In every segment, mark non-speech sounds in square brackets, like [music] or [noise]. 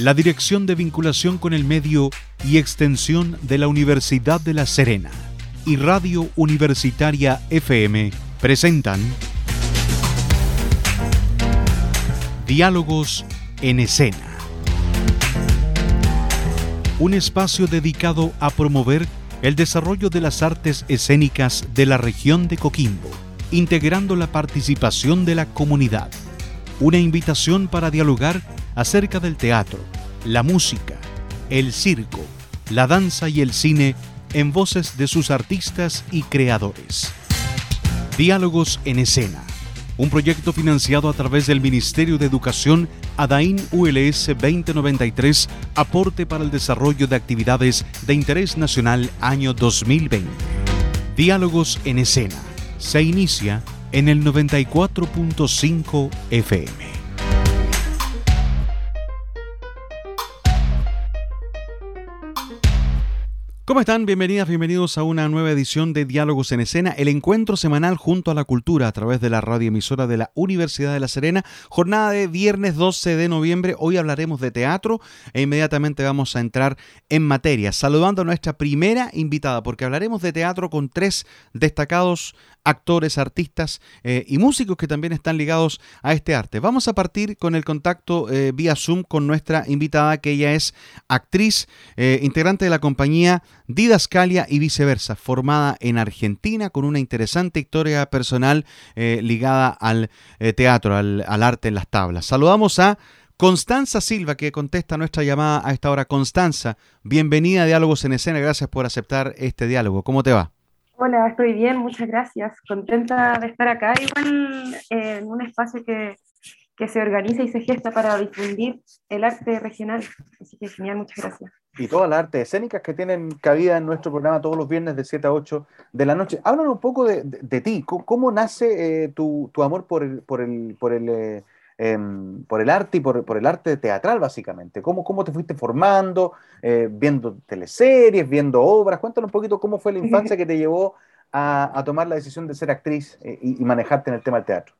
la Dirección de Vinculación con el Medio y Extensión de la Universidad de La Serena y Radio Universitaria FM presentan Diálogos en Escena. Un espacio dedicado a promover el desarrollo de las artes escénicas de la región de Coquimbo, integrando la participación de la comunidad. Una invitación para dialogar acerca del teatro, la música, el circo, la danza y el cine en voces de sus artistas y creadores. Diálogos en escena, un proyecto financiado a través del Ministerio de Educación ADAIN ULS 2093, aporte para el desarrollo de actividades de interés nacional año 2020. Diálogos en escena, se inicia en el 94.5 FM. ¿Cómo están? Bienvenidas, bienvenidos a una nueva edición de Diálogos en Escena, el encuentro semanal junto a la cultura a través de la radioemisora de la Universidad de La Serena. Jornada de viernes 12 de noviembre. Hoy hablaremos de teatro e inmediatamente vamos a entrar en materia, saludando a nuestra primera invitada, porque hablaremos de teatro con tres destacados actores, artistas eh, y músicos que también están ligados a este arte. Vamos a partir con el contacto eh, vía Zoom con nuestra invitada, que ella es actriz, eh, integrante de la compañía Didascalia y viceversa, formada en Argentina con una interesante historia personal ligada al teatro, al, al arte en las tablas. Saludamos a Constanza Silva, que contesta nuestra llamada a esta hora. Constanza, bienvenida a Diálogos en Escena, gracias por aceptar este diálogo. ¿Cómo te va? Hola, estoy bien, muchas gracias. Contenta de estar acá, igual en un espacio que, que, se organiza y se gesta para difundir el arte regional. Así que genial, muchas gracias. Y todas las artes escénicas que tienen cabida en nuestro programa todos los viernes de 7 a 8 de la noche. Háblanos un poco de, de, ti. ¿Cómo, nace eh, tu, tu, amor por el, por el, por el eh, Em, por el arte y por, por, el arte teatral, básicamente. ¿Cómo, cómo te fuiste formando, eh, viendo teleseries, viendo obras? Cuéntanos un poquito cómo fue la infancia que te llevó a, a tomar la decisión de ser actriz eh, y, y, manejarte en el tema del teatro.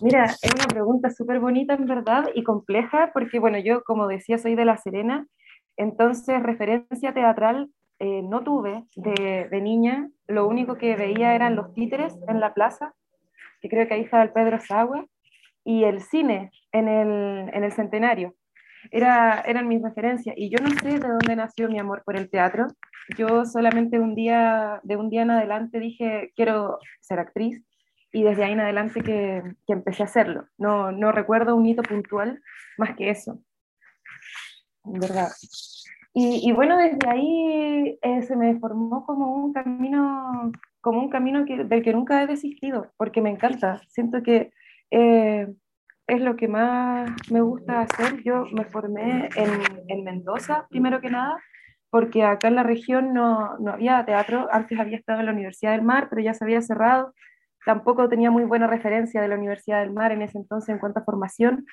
Mira, es una pregunta súper bonita en verdad y compleja, porque bueno, yo como decía soy de La Serena, entonces referencia teatral eh, no tuve de, de niña, lo único que veía eran los títeres en la plaza, que creo que ahí estaba el Pedro Sagua, y el cine en el, en el centenario. Era, eran mis referencias y yo no sé de dónde nació mi amor por el teatro. Yo solamente un día, de un día en adelante dije, quiero ser actriz y desde ahí en adelante que, que empecé a hacerlo. No, no recuerdo un hito puntual más que eso. ¿Verdad? Y, y, bueno, desde ahí eh, se me formó como un camino, como un camino que, del que nunca he desistido, porque me encanta. Siento que eh, es lo que más me gusta hacer. Yo me formé en, en, Mendoza, primero que nada, porque acá en la región no, no, había teatro. Antes había estado en la Universidad del Mar, pero ya se había cerrado. Tampoco tenía muy buena referencia de la Universidad del Mar en ese entonces en cuanto a formación.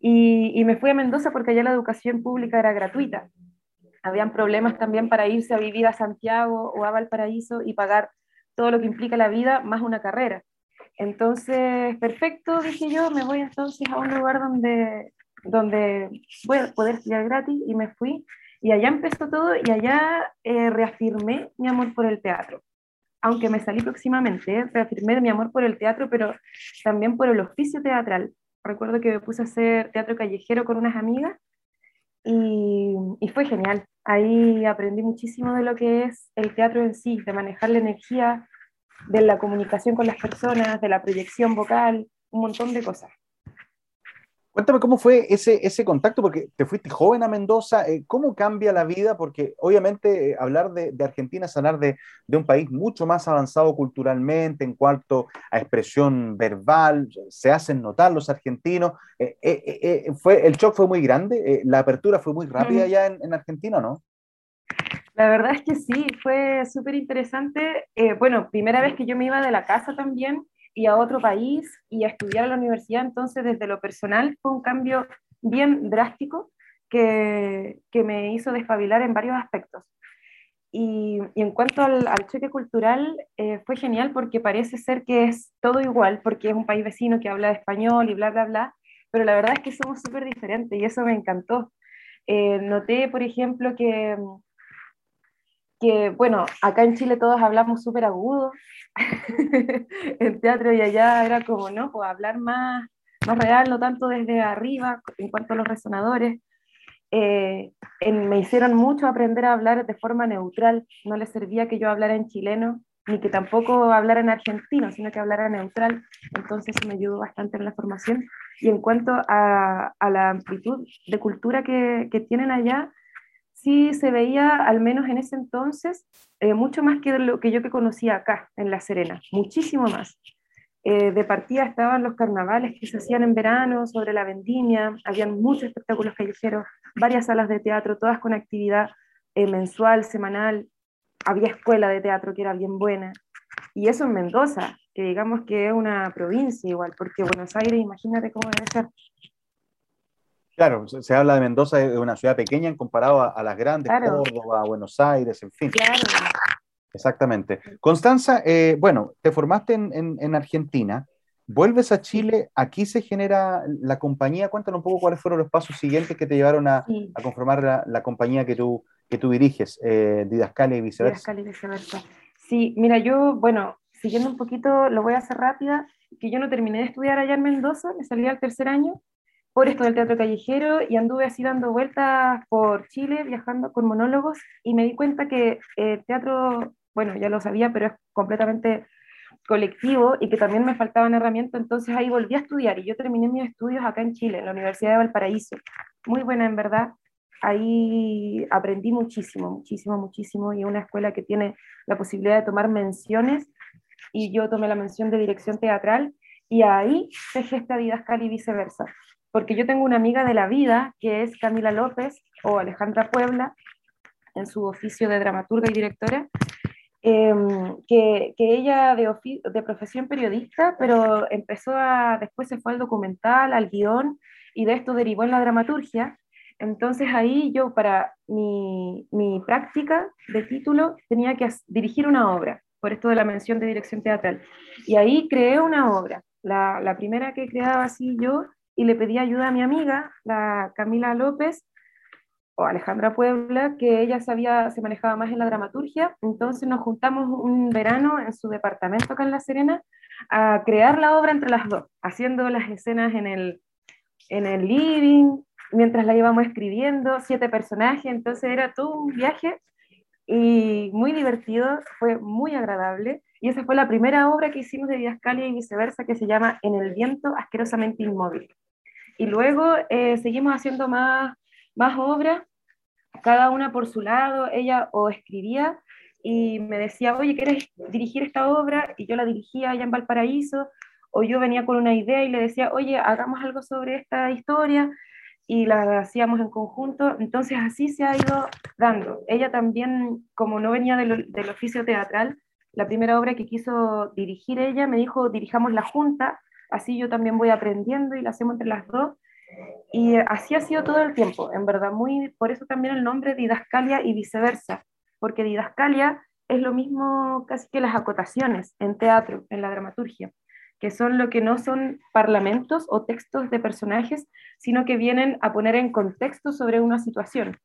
Y, y me fui a Mendoza porque allá la educación pública era gratuita. Habían problemas también para irse a vivir a Santiago o a Valparaíso y pagar todo lo que implica la vida más una carrera. Entonces, perfecto, dije yo, me voy entonces a un lugar donde, donde voy a poder estudiar gratis y me fui. Y allá empezó todo y allá eh, reafirmé mi amor por el teatro. Aunque me salí próximamente, reafirmé mi amor por el teatro, pero también por el oficio teatral. Recuerdo que me puse a hacer teatro callejero con unas amigas y, y fue genial. Ahí aprendí muchísimo de lo que es el teatro en sí, de manejar la energía, de la comunicación con las personas, de la proyección vocal, un montón de cosas. Cuéntame cómo fue ese, ese contacto, porque te fuiste joven a Mendoza, eh, ¿cómo cambia la vida? Porque obviamente eh, hablar de, de, Argentina es hablar de, de, un país mucho más avanzado culturalmente en cuanto a expresión verbal, se hacen notar los argentinos. Eh, eh, eh fue, ¿El shock fue muy grande? ¿La apertura fue muy rápida mm. ya en, en Argentina, no? La verdad es que sí, fue súper interesante. Eh, bueno, primera vez que yo me iba de la casa también y a otro país y a estudiar a la universidad, entonces desde lo personal fue un cambio bien drástico que, que me hizo despabilar en varios aspectos. Y, y en cuanto al, al choque cultural, eh, fue genial porque parece ser que es todo igual, porque es un país vecino que habla español y bla, bla, bla, pero la verdad es que somos súper diferentes y eso me encantó. Eh, noté, por ejemplo, que, que, bueno, acá en Chile todos hablamos súper agudo, [laughs] en teatro y allá era como, ¿no? Pues hablar más, más real, no tanto desde arriba en cuanto a los resonadores. Eh, me hicieron mucho aprender a hablar de forma neutral, no les servía que yo hablara en chileno, ni que tampoco hablara en argentino, sino que hablara neutral, entonces me ayudó bastante en la formación. Y en cuanto a, a la amplitud de cultura que, que, tienen allá, sí se veía, al menos en ese entonces, eh, mucho más que lo que yo que conocía acá, en La Serena, muchísimo más. Eh, de partida estaban los carnavales que se hacían en verano sobre la vendimia, habían muchos espectáculos callejeros, varias salas de teatro, todas con actividad eh, mensual, semanal, había escuela de teatro que era bien buena. Y eso en Mendoza, que digamos que es una provincia igual, porque Buenos Aires, imagínate cómo debe ser. Claro, se, habla de Mendoza de una ciudad pequeña en comparado a, las grandes, Córdoba, Buenos Aires, en fin. Claro. Exactamente. Constanza, eh, bueno, te formaste en, Argentina, vuelves a Chile, aquí se genera la compañía, cuéntanos un poco cuáles fueron los pasos siguientes que te llevaron a, conformar la, compañía que tú, que tú diriges, eh, Didascalia y viceversa. Didascalia y viceversa. Sí, mira, yo, bueno, siguiendo un poquito, lo voy a hacer rápida, que yo no terminé de estudiar allá en Mendoza, me salí al tercer año por esto del teatro callejero y anduve así dando vueltas por Chile, viajando con monólogos y me di cuenta que el teatro, bueno, ya lo sabía, pero es completamente colectivo y que también me faltaban herramientas, entonces ahí volví a estudiar y yo terminé mis estudios acá en Chile, en la Universidad de Valparaíso. Muy buena en verdad, ahí aprendí muchísimo, muchísimo, muchísimo y una escuela que tiene la posibilidad de tomar menciones y yo tomé la mención de dirección teatral y ahí se gesta Didascal y viceversa. Porque yo tengo una amiga de la vida que es Camila López o Alejandra Puebla en su oficio de dramaturga y directora, em, que, que, ella de, de profesión periodista, pero empezó a, después se fue al documental, al guion, y de esto derivó en la dramaturgia, entonces ahí yo para mi, mi, práctica de título tenía que dirigir una obra, por esto de la mención de dirección teatral. Y ahí creé una obra, la, la primera que creaba así yo, y le pedí ayuda a mi amiga, la Camila López, o Alejandra Puebla, que ella sabía, se manejaba más en la dramaturgia, entonces nos juntamos un verano en su departamento acá en La Serena a crear la obra entre las dos, haciendo las escenas en el, en el living, mientras la íbamos escribiendo, siete personajes, entonces era todo un viaje y muy divertido, fue muy agradable. Y esa fue la primera obra que hicimos de Diascalia y viceversa, que se llama En el viento asquerosamente inmóvil. Y luego eh, seguimos haciendo más, más obras, cada una por su lado, ella o escribía y me decía, oye, ¿quieres dirigir esta obra? Y yo la dirigía allá en Valparaíso, o yo venía con una idea y le decía, oye, hagamos algo sobre esta historia, y la hacíamos en conjunto, entonces así se ha ido dando. Ella también, como no venía del, del oficio teatral, la primera obra que quiso dirigir ella me dijo, dirijamos la junta, así yo también voy aprendiendo y la hacemos entre las dos. Y así ha sido todo el tiempo, en verdad, muy, por eso también el nombre Didascalia y viceversa, porque Didascalia es lo mismo casi que las acotaciones en teatro, en la dramaturgia que son lo que no son parlamentos o textos de personajes, sino que vienen a poner en contexto sobre una situación,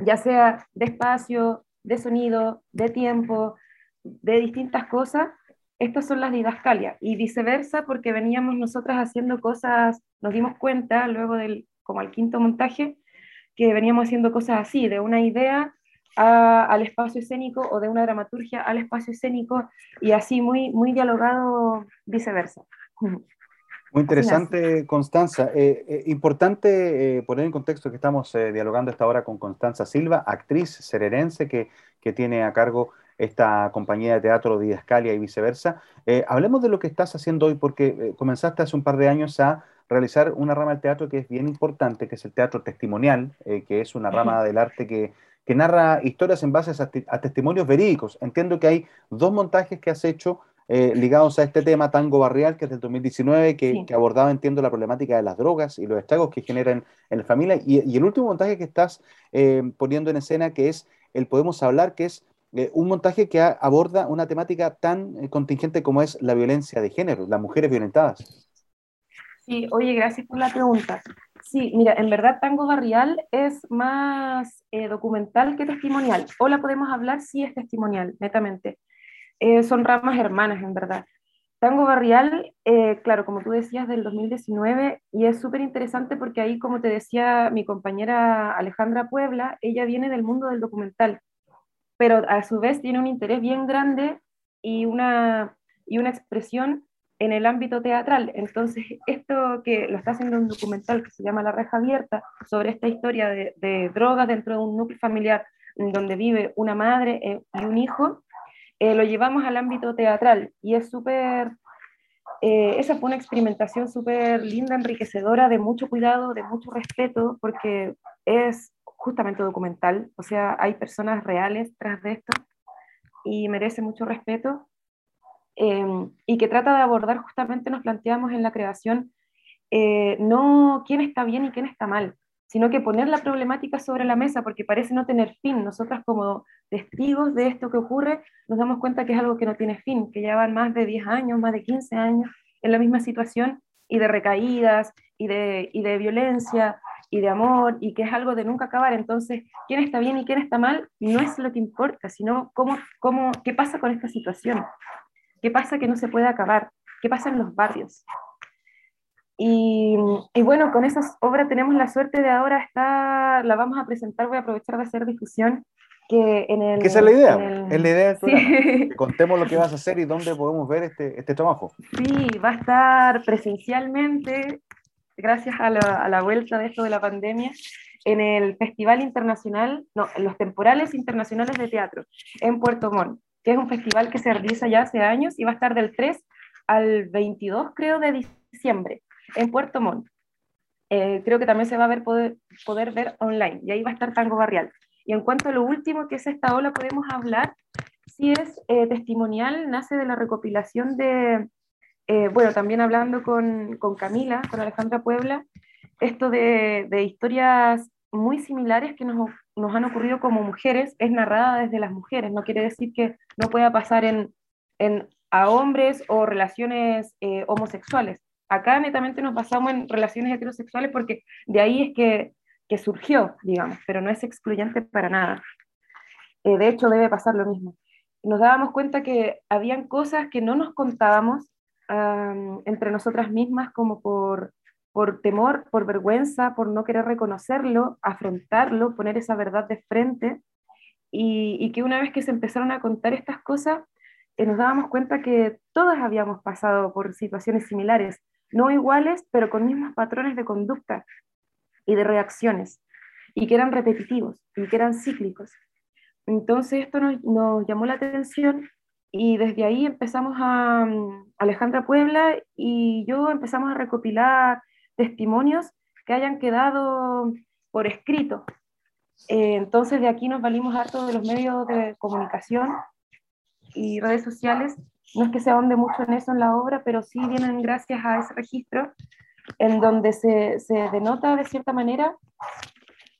ya sea de espacio, de sonido, de tiempo, de distintas cosas. Estas son las didascalias y viceversa porque veníamos nosotras haciendo cosas, nos dimos cuenta luego del, como al quinto montaje, que veníamos haciendo cosas así, de una idea al espacio escénico o de una dramaturgia al espacio escénico y así muy, muy dialogado viceversa. Muy interesante, Constanza. Eh, eh, importante eh, poner en contexto que estamos dialogando esta hora con Constanza Silva, actriz sererense que, que, tiene a cargo esta compañía de teatro Didascalia y viceversa. hablemos de lo que estás haciendo hoy, porque comenzaste hace un par de años a realizar una rama del teatro que es bien importante, que es el teatro testimonial, que es una rama del arte que que narra historias en base a, testimonios verídicos. Entiendo que hay dos montajes que has hecho eh, ligados a este tema Tango Barrial, que es del 2019, que, abordaba, entiendo, la problemática de las drogas y los estragos que generan en la familia. Y, el último montaje que estás eh, poniendo en escena, que es el Podemos Hablar, que es eh, un montaje que aborda una temática tan contingente como es la violencia de género, las mujeres violentadas. Sí, oye, gracias por la pregunta. Sí, mira, en verdad Tango Barrial es más eh, documental que testimonial. O la podemos hablar si es testimonial, netamente. Eh, son ramas hermanas, en verdad. Tango Barrial, eh, claro, como tú decías, del 2019, y es súper interesante porque ahí, como te decía mi compañera Alejandra Puebla, ella viene del mundo del documental, pero a su vez tiene un interés bien grande y una, y una expresión en el ámbito teatral. Entonces, esto que lo está haciendo un documental que se llama La Reja Abierta, sobre esta historia de, de drogas dentro de un núcleo familiar donde vive una madre eh, y un hijo, eh, lo llevamos al ámbito teatral y es súper, eh, esa fue una experimentación súper linda, enriquecedora, de mucho cuidado, de mucho respeto, porque es justamente documental, o sea, hay personas reales tras de esto y merece mucho respeto. Em, y que trata de abordar justamente, nos planteamos en la creación, eh, no quién está bien y quién está mal, sino que poner la problemática sobre la mesa, porque parece no tener fin. Nosotras como testigos de esto que ocurre, nos damos cuenta que es algo que no tiene fin, que ya van más de 10 años, más de 15 años en la misma situación y de recaídas y de, y de violencia y de amor y que es algo de nunca acabar. Entonces, quién está bien y quién está mal no es lo que importa, sino cómo, cómo, qué pasa con esta situación, qué pasa que no se puede acabar, qué pasa en los barrios. Y, bueno, con esas obras tenemos la suerte de ahora estar, la vamos a presentar, voy a aprovechar de hacer difusión. Que en el, esa es la idea, es la idea [laughs] que contemos lo que vas a hacer y dónde podemos ver este, este trabajo. Sí, va a estar presencialmente, gracias a la, a la vuelta de esto de la pandemia, en el Festival Internacional, no, en los Temporales Internacionales de Teatro, en Puerto Montt, que es un festival que se realiza ya hace años y va a estar del 3 al 22, creo, de diciembre en Puerto Montt. Eh, creo que también se va a ver poder, poder ver online y ahí va a estar Tango Barrial. Y en cuanto a lo último que es esta ola, podemos hablar, si es eh, testimonial, nace de la recopilación de, eh, bueno, también hablando con, con, Camila, con Alejandra Puebla, esto de, de historias muy similares que nos, nos, han ocurrido como mujeres, es narrada desde las mujeres, no quiere decir que no pueda pasar en, en a hombres o relaciones homosexuales, Acá netamente nos basamos en relaciones heterosexuales porque de ahí es que, que surgió, digamos, pero no es excluyente para nada. Eh, de hecho, debe pasar lo mismo. Nos dábamos cuenta que habían cosas que no nos contábamos entre nosotras mismas como por, por temor, por vergüenza, por no querer reconocerlo, afrontarlo, poner esa verdad de frente, y, que una vez que se empezaron a contar estas cosas, eh, nos dábamos cuenta que todas habíamos pasado por situaciones similares, no iguales, pero con mismos patrones de conducta y de reacciones, y que eran repetitivos y que eran cíclicos. Entonces esto nos, llamó la atención y desde ahí empezamos a, mm, Alejandra Puebla y yo empezamos a recopilar testimonios que hayan quedado por escrito. Eh, entonces de aquí nos valimos harto de los medios de comunicación y redes sociales no es que se ahonde mucho en eso en la obra, pero sí vienen gracias a ese registro en donde se, se denota de cierta manera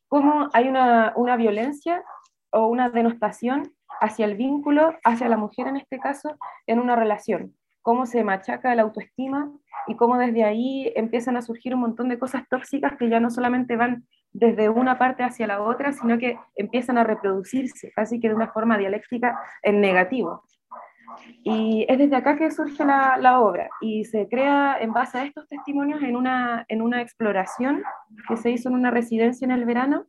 cómo hay una, una, violencia o una denostación hacia el vínculo, hacia la mujer en este caso, en una relación, cómo se machaca la autoestima y cómo desde ahí empiezan a surgir un montón de cosas tóxicas que ya no solamente van desde una parte hacia la otra, sino que empiezan a reproducirse, casi que de una forma dialéctica en negativo. Y es desde acá que surge la, la, obra y se crea en base a estos testimonios en una, en una exploración que se hizo en una residencia en el verano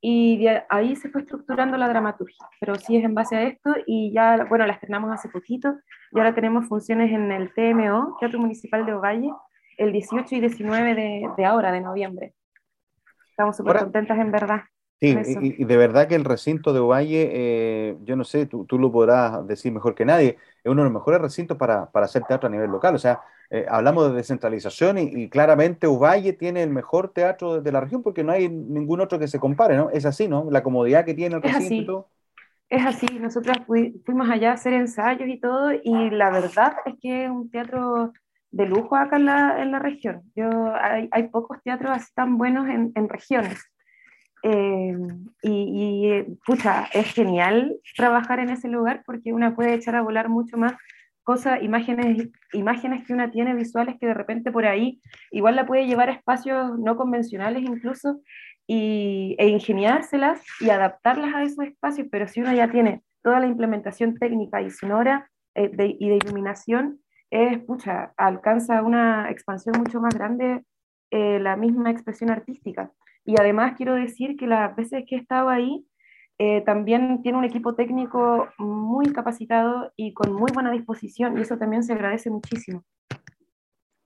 y de ahí se fue estructurando la dramaturgia, pero sí es en base a esto y ya, bueno, la estrenamos hace poquito y ahora tenemos funciones en el TMO, Teatro Municipal de Ovalle, el 18 y 19 de, de ahora, de noviembre. Estamos súper contentas en verdad. Sí, y, de verdad que el recinto de Ovalle, eh, yo no sé, tú, tú, lo podrás decir mejor que nadie, es uno de los mejores recintos para, para hacer teatro a nivel local. O sea, eh, hablamos de descentralización y, claramente Ovalle tiene el mejor teatro de la región porque no hay ningún otro que se compare, ¿no? Es así, ¿no? La comodidad que tiene el recinto. Es así, nosotros fuimos allá a hacer ensayos y todo, y la verdad es que es un teatro de lujo acá en la, en la región. Yo, hay, hay, pocos teatros así tan buenos en, en regiones. Eh, y, pucha, es genial trabajar en ese lugar porque una puede echar a volar mucho más cosas, imágenes, imágenes que una tiene visuales que de repente por ahí igual la puede llevar a espacios no convencionales incluso y, e ingeniárselas y adaptarlas a esos espacios, pero si uno ya tiene toda la implementación técnica y sonora eh, y de iluminación, es, pucha, alcanza una expansión mucho más grande eh, la misma expresión artística. Y además quiero decir que las veces que he estado ahí, eh, también tiene un equipo técnico muy capacitado y con muy buena disposición, y eso también se agradece muchísimo.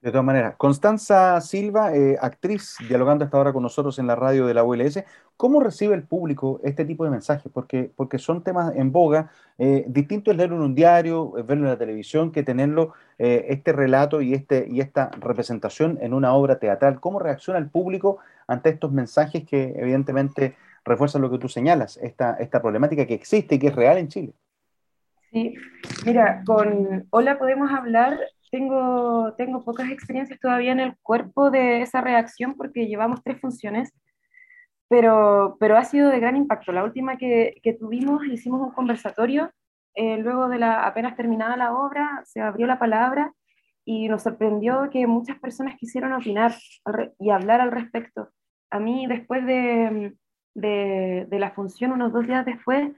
De todas maneras, Constanza Silva, eh, actriz, dialogando hasta ahora con nosotros en la radio de la ULS, ¿cómo recibe el público este tipo de mensajes? Porque, porque son temas en boga, eh, distinto es leerlo en un diario, verlo en la televisión, que tenerlo, este relato y, este, y esta representación en una obra teatral. ¿Cómo reacciona el público ante estos mensajes que evidentemente refuerza lo que tú señalas, esta, esta problemática que existe y que es real en Chile. Sí, mira, con Hola podemos hablar, tengo, tengo pocas experiencias todavía en el cuerpo de esa reacción porque llevamos tres funciones, pero, pero ha sido de gran impacto. La última que, que tuvimos, hicimos un conversatorio, eh, luego de la apenas terminada la obra, se abrió la palabra y nos sorprendió que muchas personas quisieron opinar y hablar al respecto. A mí, después de, de, la función, unos dos días después,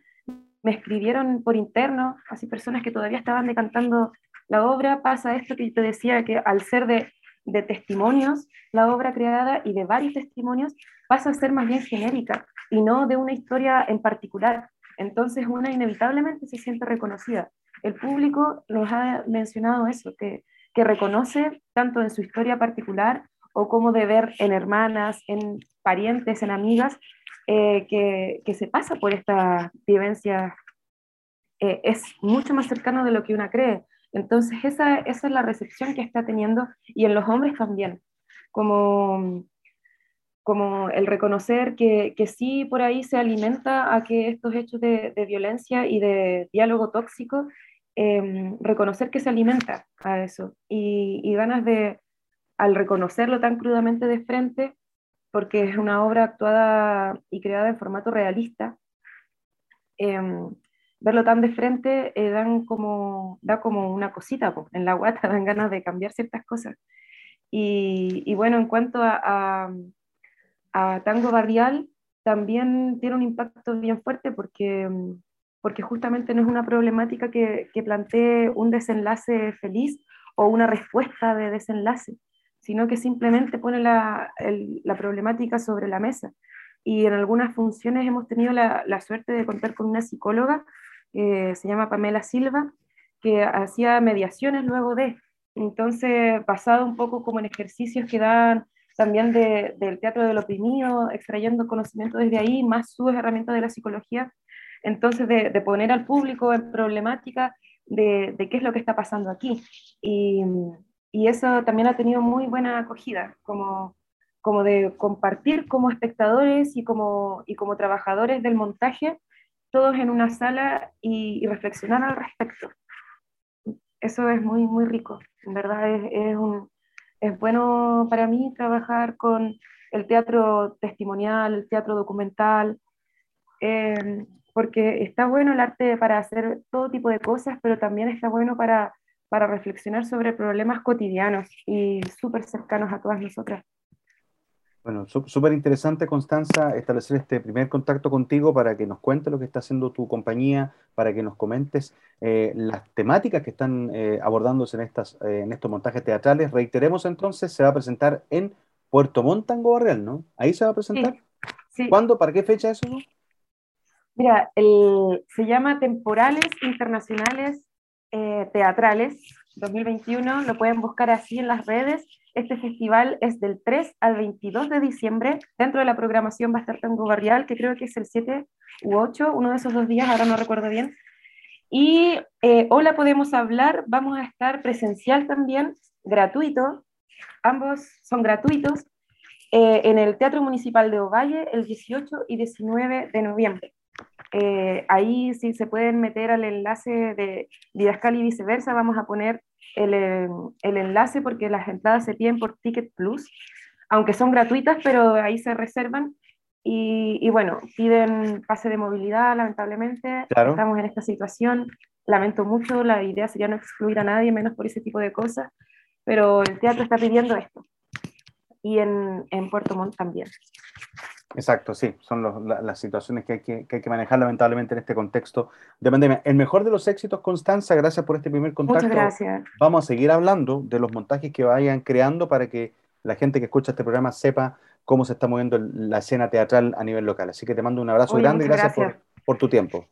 me escribieron por interno, así personas que todavía estaban decantando la obra, pasa esto que te decía, que al ser de, de testimonios, la obra creada y de varios testimonios, pasa a ser más bien genérica y no de una historia en particular. Entonces una inevitablemente se siente reconocida. El público nos ha mencionado eso, que, que reconoce tanto en su historia particular o como de ver en hermanas, en parientes, en amigas, eh, que, se pasa por esta vivencia eh, es mucho más cercano de lo que una cree. Entonces, esa, esa es la recepción que está teniendo y en los hombres también, como, como el reconocer que, que sí por ahí se alimenta a que estos hechos de, violencia y de diálogo tóxico, em, reconocer que se alimenta a eso y, y ganas de, al reconocerlo tan crudamente de frente, porque es una obra actuada y creada en formato realista. Em, verlo tan de frente eh, dan como, da como una cosita en la guata, [laughs] dan ganas de cambiar ciertas cosas. Y, bueno, en cuanto a, Tango Barrial, también tiene un impacto bien fuerte porque, porque justamente no es una problemática que plantee un desenlace feliz o una respuesta de desenlace, sino que simplemente pone la, la problemática sobre la mesa. Y en algunas funciones hemos tenido la, la suerte de contar con una psicóloga, que se llama Pamela Silva, que hacía mediaciones luego de. Entonces, basado un poco como en ejercicios que dan también de, del teatro del oprimido, extrayendo conocimiento desde ahí, más sus herramientas de la psicología, entonces de, de poner al público en problemática de, de, qué es lo que está pasando aquí. Y, y eso también ha tenido muy buena acogida, como, como de compartir como espectadores y como, y como trabajadores del montaje, todos en una sala y, reflexionar al respecto. Eso es muy, muy rico. En verdad es, es, bueno para mí trabajar con el teatro testimonial, el teatro documental, eh, porque está bueno el arte para hacer todo tipo de cosas, pero también está bueno para para reflexionar sobre problemas cotidianos y súper cercanos a todas nosotras. Bueno, súper interesante, Constanza, establecer este primer contacto contigo para que nos cuentes lo que está haciendo tu compañía, para que nos comentes eh, las temáticas que están eh, abordándose en, estas, eh, en estos montajes teatrales. Reiteremos entonces, se va a presentar en Puerto Montt, Tango Barreal, ¿no? ¿Ahí se va a presentar? Sí, ¿Cuándo? ¿Para qué fecha eso? Mira, el, se llama Temporales Internacionales eh, teatrales 2021, lo pueden buscar así en las redes. Este festival es del 3 al 22 de diciembre. Dentro de la programación va a estar Tango Barrial, que creo que es el 7 u 8, uno de esos dos días, ahora no recuerdo bien. Y eh, Hola Podemos Hablar, vamos a estar presencial también, gratuito. Ambos son gratuitos eh, en el Teatro Municipal de Ovalle el 18 y 19 de noviembre. Eh, ahí sí se pueden meter al enlace de Didascal y viceversa. Vamos a poner el, eh, el, enlace porque las entradas se piden por Ticket Plus, aunque son gratuitas, pero ahí se reservan. Y, y bueno, piden pase de movilidad, lamentablemente. Estamos en esta situación. lamento mucho, la idea sería no excluir a nadie, menos por ese tipo de cosas, pero el teatro está pidiendo esto. Y en, en Puerto Montt también. Exacto, sí, son las situaciones que hay que, que hay que, manejar lamentablemente en este contexto de pandemia. El mejor de los éxitos, Constanza, gracias por este primer contacto. Muchas gracias. Vamos a seguir hablando de los montajes que vayan creando para que la gente que escucha este programa sepa cómo se está moviendo la escena teatral a nivel local. Así que te mando un abrazo grande y gracias, Por, por, tu tiempo.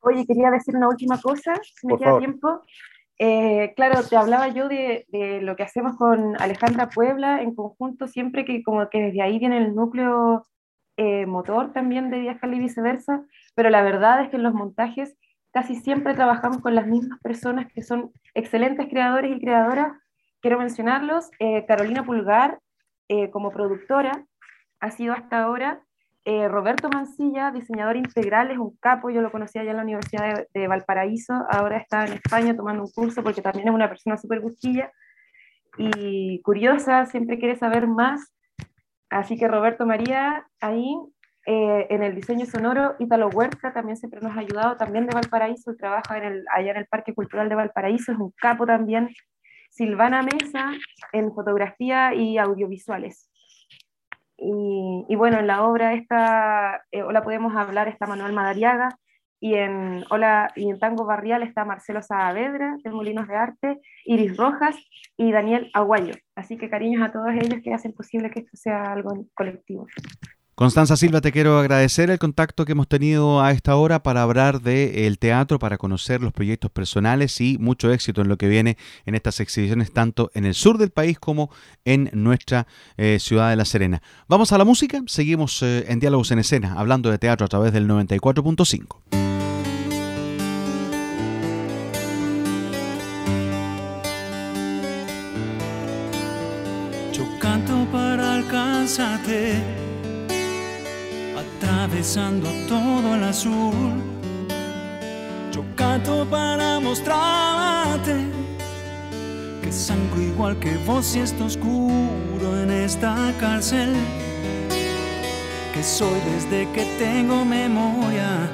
Oye, quería decir una última cosa, si me queda tiempo. Eh, claro, te hablaba yo de, de, lo que hacemos con Alejandra Puebla en conjunto, siempre que como que desde ahí viene el núcleo eh, motor también de Díaz y viceversa, pero la verdad es que en los montajes casi siempre trabajamos con las mismas personas que son excelentes creadores y creadoras. Quiero mencionarlos, eh, Carolina Pulgar eh, como productora ha sido hasta ahora, Roberto Mancilla, diseñador integral, es un capo, yo lo conocí allá en la Universidad de, de Valparaíso, ahora está en España tomando un curso porque también es una persona súper gustilla y curiosa, siempre quiere saber más Así que Roberto María, ahí eh, en el diseño sonoro, Ítalo Huerta también siempre nos ha ayudado, también de Valparaíso, el trabajo en el, allá en el Parque Cultural de Valparaíso, es un capo también. Silvana Mesa en fotografía y audiovisuales. Y, y bueno, en la obra esta, eh, la podemos hablar, está Manuel Madariaga, y en, Hola, y en Tango Barrial está Marcelo Saavedra, de Molinos de Arte, Iris Rojas y Daniel Aguayo. Así que cariños a todos ellos que hacen posible que esto sea algo colectivo. Constanza Silva, te quiero agradecer el contacto que hemos tenido a esta hora para hablar del teatro, para conocer los proyectos personales y mucho éxito en lo que viene en estas exhibiciones, tanto en el sur del país como en nuestra eh, ciudad de La Serena. Vamos a la música, seguimos eh, en Diálogos en Escena, hablando de teatro a través del 94.5. atravesando todo el azul. Yo canto para mostrarte que sangro igual que vos y está oscuro en esta cárcel. Que soy desde que tengo memoria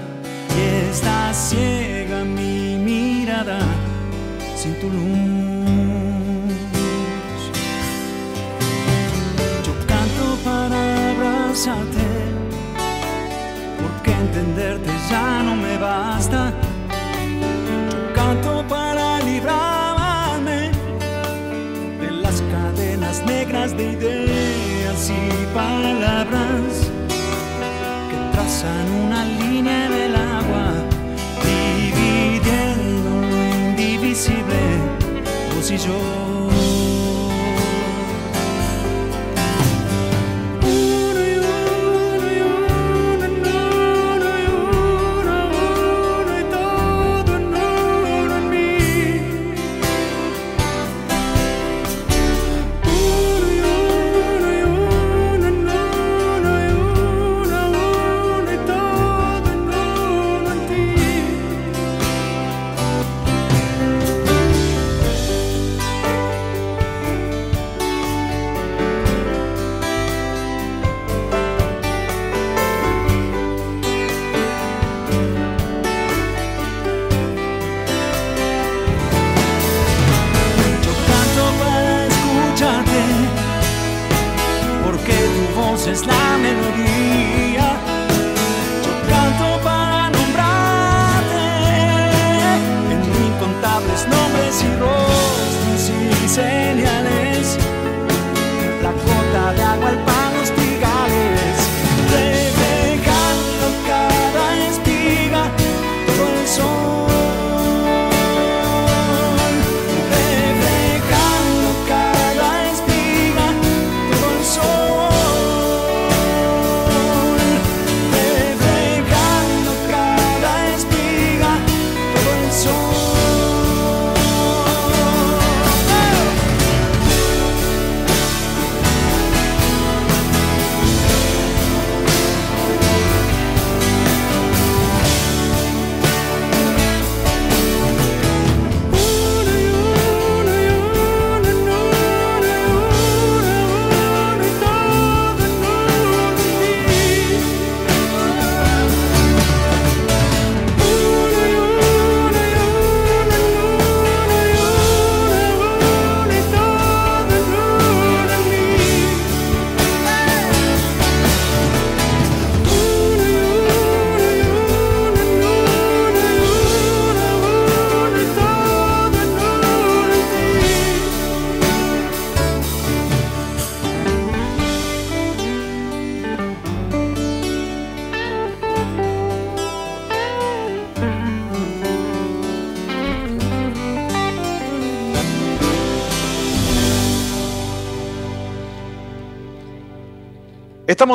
y está ciega mi mirada sin tu luz. Porque entenderte ya no me basta. Yo canto para librarme de las cadenas negras de ideas y palabras que trazan una línea en el agua, dividiendo lo indivisible, vos y yo.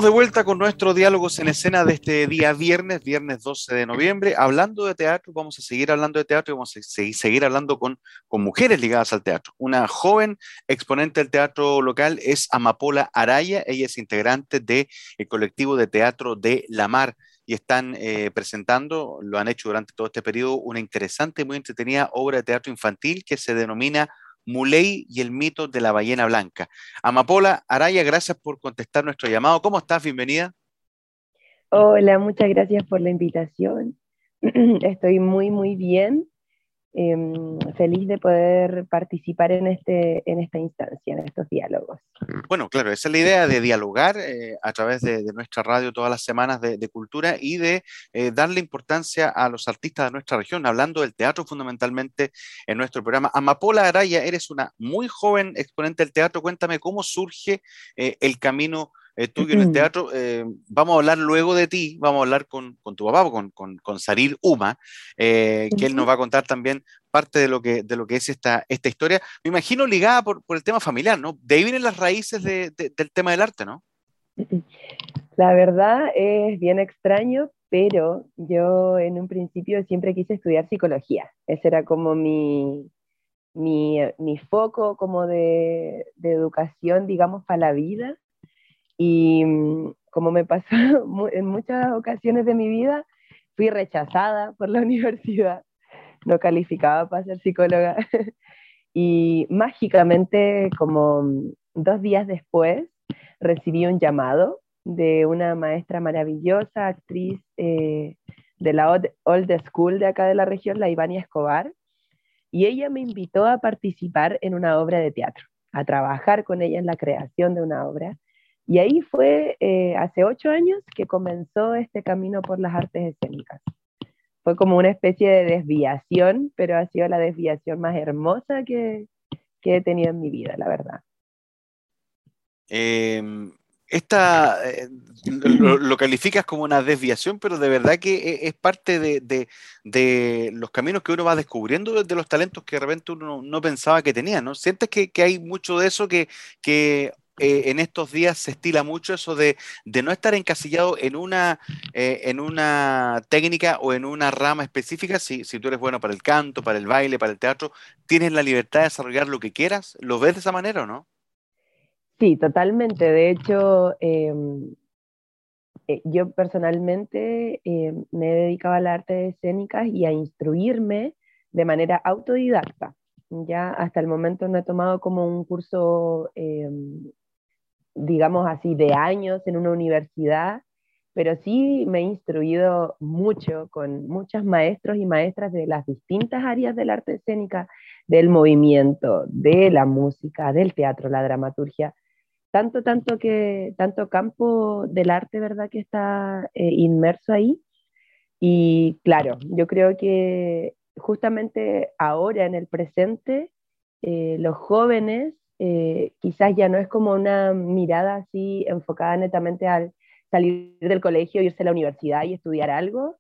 De vuelta con nuestro diálogos en escena de este día viernes, viernes 12 de noviembre, hablando de teatro, vamos a seguir hablando de teatro y vamos a seguir, hablando con, con mujeres ligadas al teatro. Una joven exponente del teatro local es Amapola Araya, ella es integrante del colectivo de teatro de La Mar y están eh, presentando, lo han hecho durante todo este periodo, una interesante y muy entretenida obra de teatro infantil que se denomina Muley y el mito de la ballena blanca. Amapola Araya, gracias por contestar nuestro llamado. ¿Cómo estás? Bienvenida. Hola, muchas gracias por la invitación. [clears throat] Estoy muy, muy bien. Em, feliz de poder participar en, este, en esta instancia, en estos diálogos. Bueno, claro, esa es la idea de dialogar eh, a través de, nuestra radio todas las semanas de, cultura y de eh, darle importancia a los artistas de nuestra región, hablando del teatro fundamentalmente en nuestro programa. Amapola Araya, eres una muy joven exponente del teatro. Cuéntame cómo surge eh, el camino tuyo en el teatro. vamos a hablar luego de ti, vamos a hablar con, tu papá, con, con, con Sarir Uma, que él nos va a contar también parte de lo que, de lo que es esta, esta historia. Me imagino ligada por, por el tema familiar, ¿no? De ahí vienen las raíces de, del tema del arte, ¿no? La verdad es bien extraño, pero yo en un principio siempre quise estudiar psicología. Ese era como mi, mi, mi foco como de, de, educación, digamos, para la vida. Y mm, como me pasó [laughs] en muchas ocasiones de mi vida, fui rechazada por la [laughs] universidad no calificaba para ser psicóloga. [laughs] y mágicamente, como dos días después, recibí un llamado de una maestra maravillosa, actriz eh, de la Old School de acá de la región, la Ivania Escobar, y ella me invitó a participar en una obra de teatro, a trabajar con ella en la creación de una obra. Y ahí fue eh, hace ocho años que comenzó este camino por las artes escénicas fue como una especie de desviación, pero ha sido la desviación más hermosa que, he tenido en mi vida, la verdad. Em, esta eh, lo, calificas como una desviación, pero de verdad que e, es parte de, los caminos que uno va descubriendo de los talentos que de repente uno no pensaba que tenía, ¿no? ¿Sientes que, hay mucho de eso que, que eh, en estos días se estila mucho eso de, no estar encasillado en una, eh, en una técnica o en una rama específica. Si, tú eres bueno para el canto, para el baile, para el teatro, tienes la libertad de desarrollar lo que quieras. ¿Lo ves de esa manera o no? Sí, totalmente. De hecho, em, eh, yo personalmente em, me he dedicado al arte de escénicas y a instruirme de manera autodidacta. Ya hasta el momento no he tomado como un curso em, digamos así, de años en una universidad, pero sí me he instruido mucho con muchos maestros y maestras de las distintas áreas del arte escénica, del movimiento, de la música, del teatro, la dramaturgia, tanto, tanto que, tanto campo del arte, ¿verdad?, que está eh, inmerso ahí. Y claro, yo creo que justamente ahora, en el presente, eh, los jóvenes eh, quizás ya no es como una mirada así enfocada netamente al salir del colegio, irse a la universidad y estudiar algo,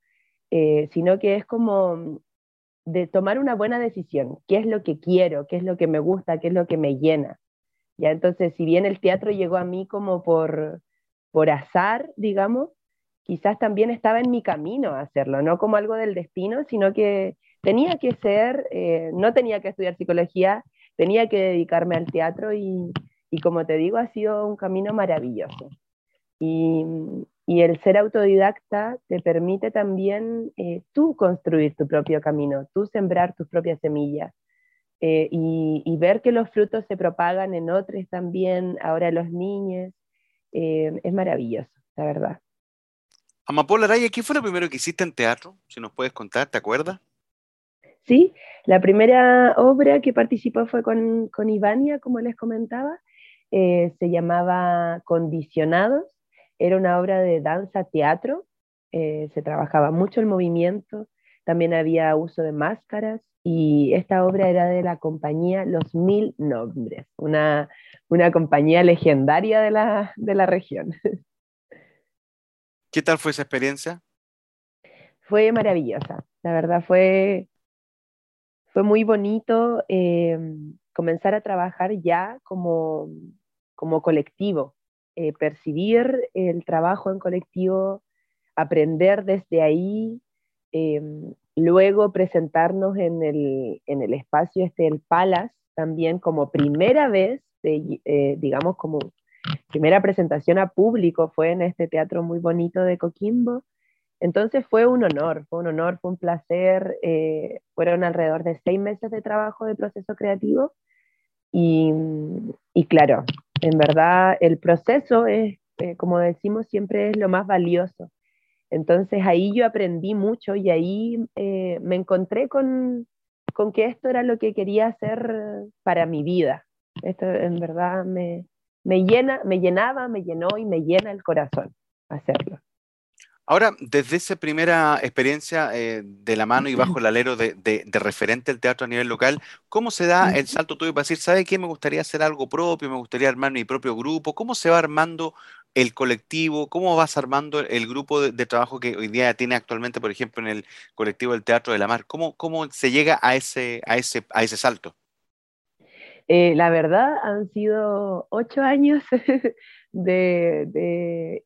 eh, sino que es como de tomar una buena decisión, qué es lo que quiero, qué es lo que me gusta, qué es lo que me llena. Ya entonces, si bien el teatro llegó a mí como por, por azar, digamos, quizás también estaba en mi camino a hacerlo, no como algo del destino, sino que tenía que ser, eh, no tenía que estudiar psicología, tenía que dedicarme al teatro y, como te digo, ha sido un camino maravilloso. Y, el ser autodidacta te permite también eh, tú construir tu propio camino, tú sembrar tus propias semillas eh, y, ver que los frutos se propagan en otros también, ahora los niños. Eh, es maravilloso, la verdad. Amapola Araya, ¿qué fue lo primero que hiciste en teatro? Si nos puedes contar, ¿te acuerdas? Sí, la primera obra que participó fue con, con Ivania, como les comentaba, eh, se llamaba Condicionados, era una obra de danza-teatro, eh, se trabajaba mucho el movimiento, también había uso de máscaras y esta obra era de la compañía Los Mil Nombres, una, una compañía legendaria de la, de la región. ¿Qué tal fue esa experiencia? Fue maravillosa, la verdad fue fue muy bonito eh, comenzar a trabajar ya como, como colectivo, eh, percibir el trabajo en colectivo, aprender desde ahí, em, luego presentarnos en el, en el espacio este del Palace también como primera vez, eh, digamos como primera presentación a público fue en este teatro muy bonito de Coquimbo. Entonces fue un honor, fue un honor, fue un placer. Eh, fueron alrededor de seis meses de trabajo de proceso creativo y, y claro, en verdad el proceso es, eh, como decimos, siempre es lo más valioso. Entonces ahí yo aprendí mucho y ahí eh, me encontré con, con que esto era lo que quería hacer para mi vida. Esto en verdad me, me, llena, me llenaba, me llenó y me llena el corazón hacerlo. Ahora, desde esa primera experiencia eh, de la mano y bajo el alero de, referente al teatro a nivel local, ¿cómo se da el salto tuyo para decir, ¿sabe qué? Me gustaría hacer algo propio, me gustaría armar mi propio grupo. ¿Cómo se va armando el colectivo? ¿Cómo vas armando el grupo de, trabajo que hoy día tiene actualmente, por ejemplo, en el colectivo del Teatro de la Mar? ¿Cómo, cómo se llega a ese, a ese, a ese salto? Eh, la verdad, han sido ocho años [laughs] de,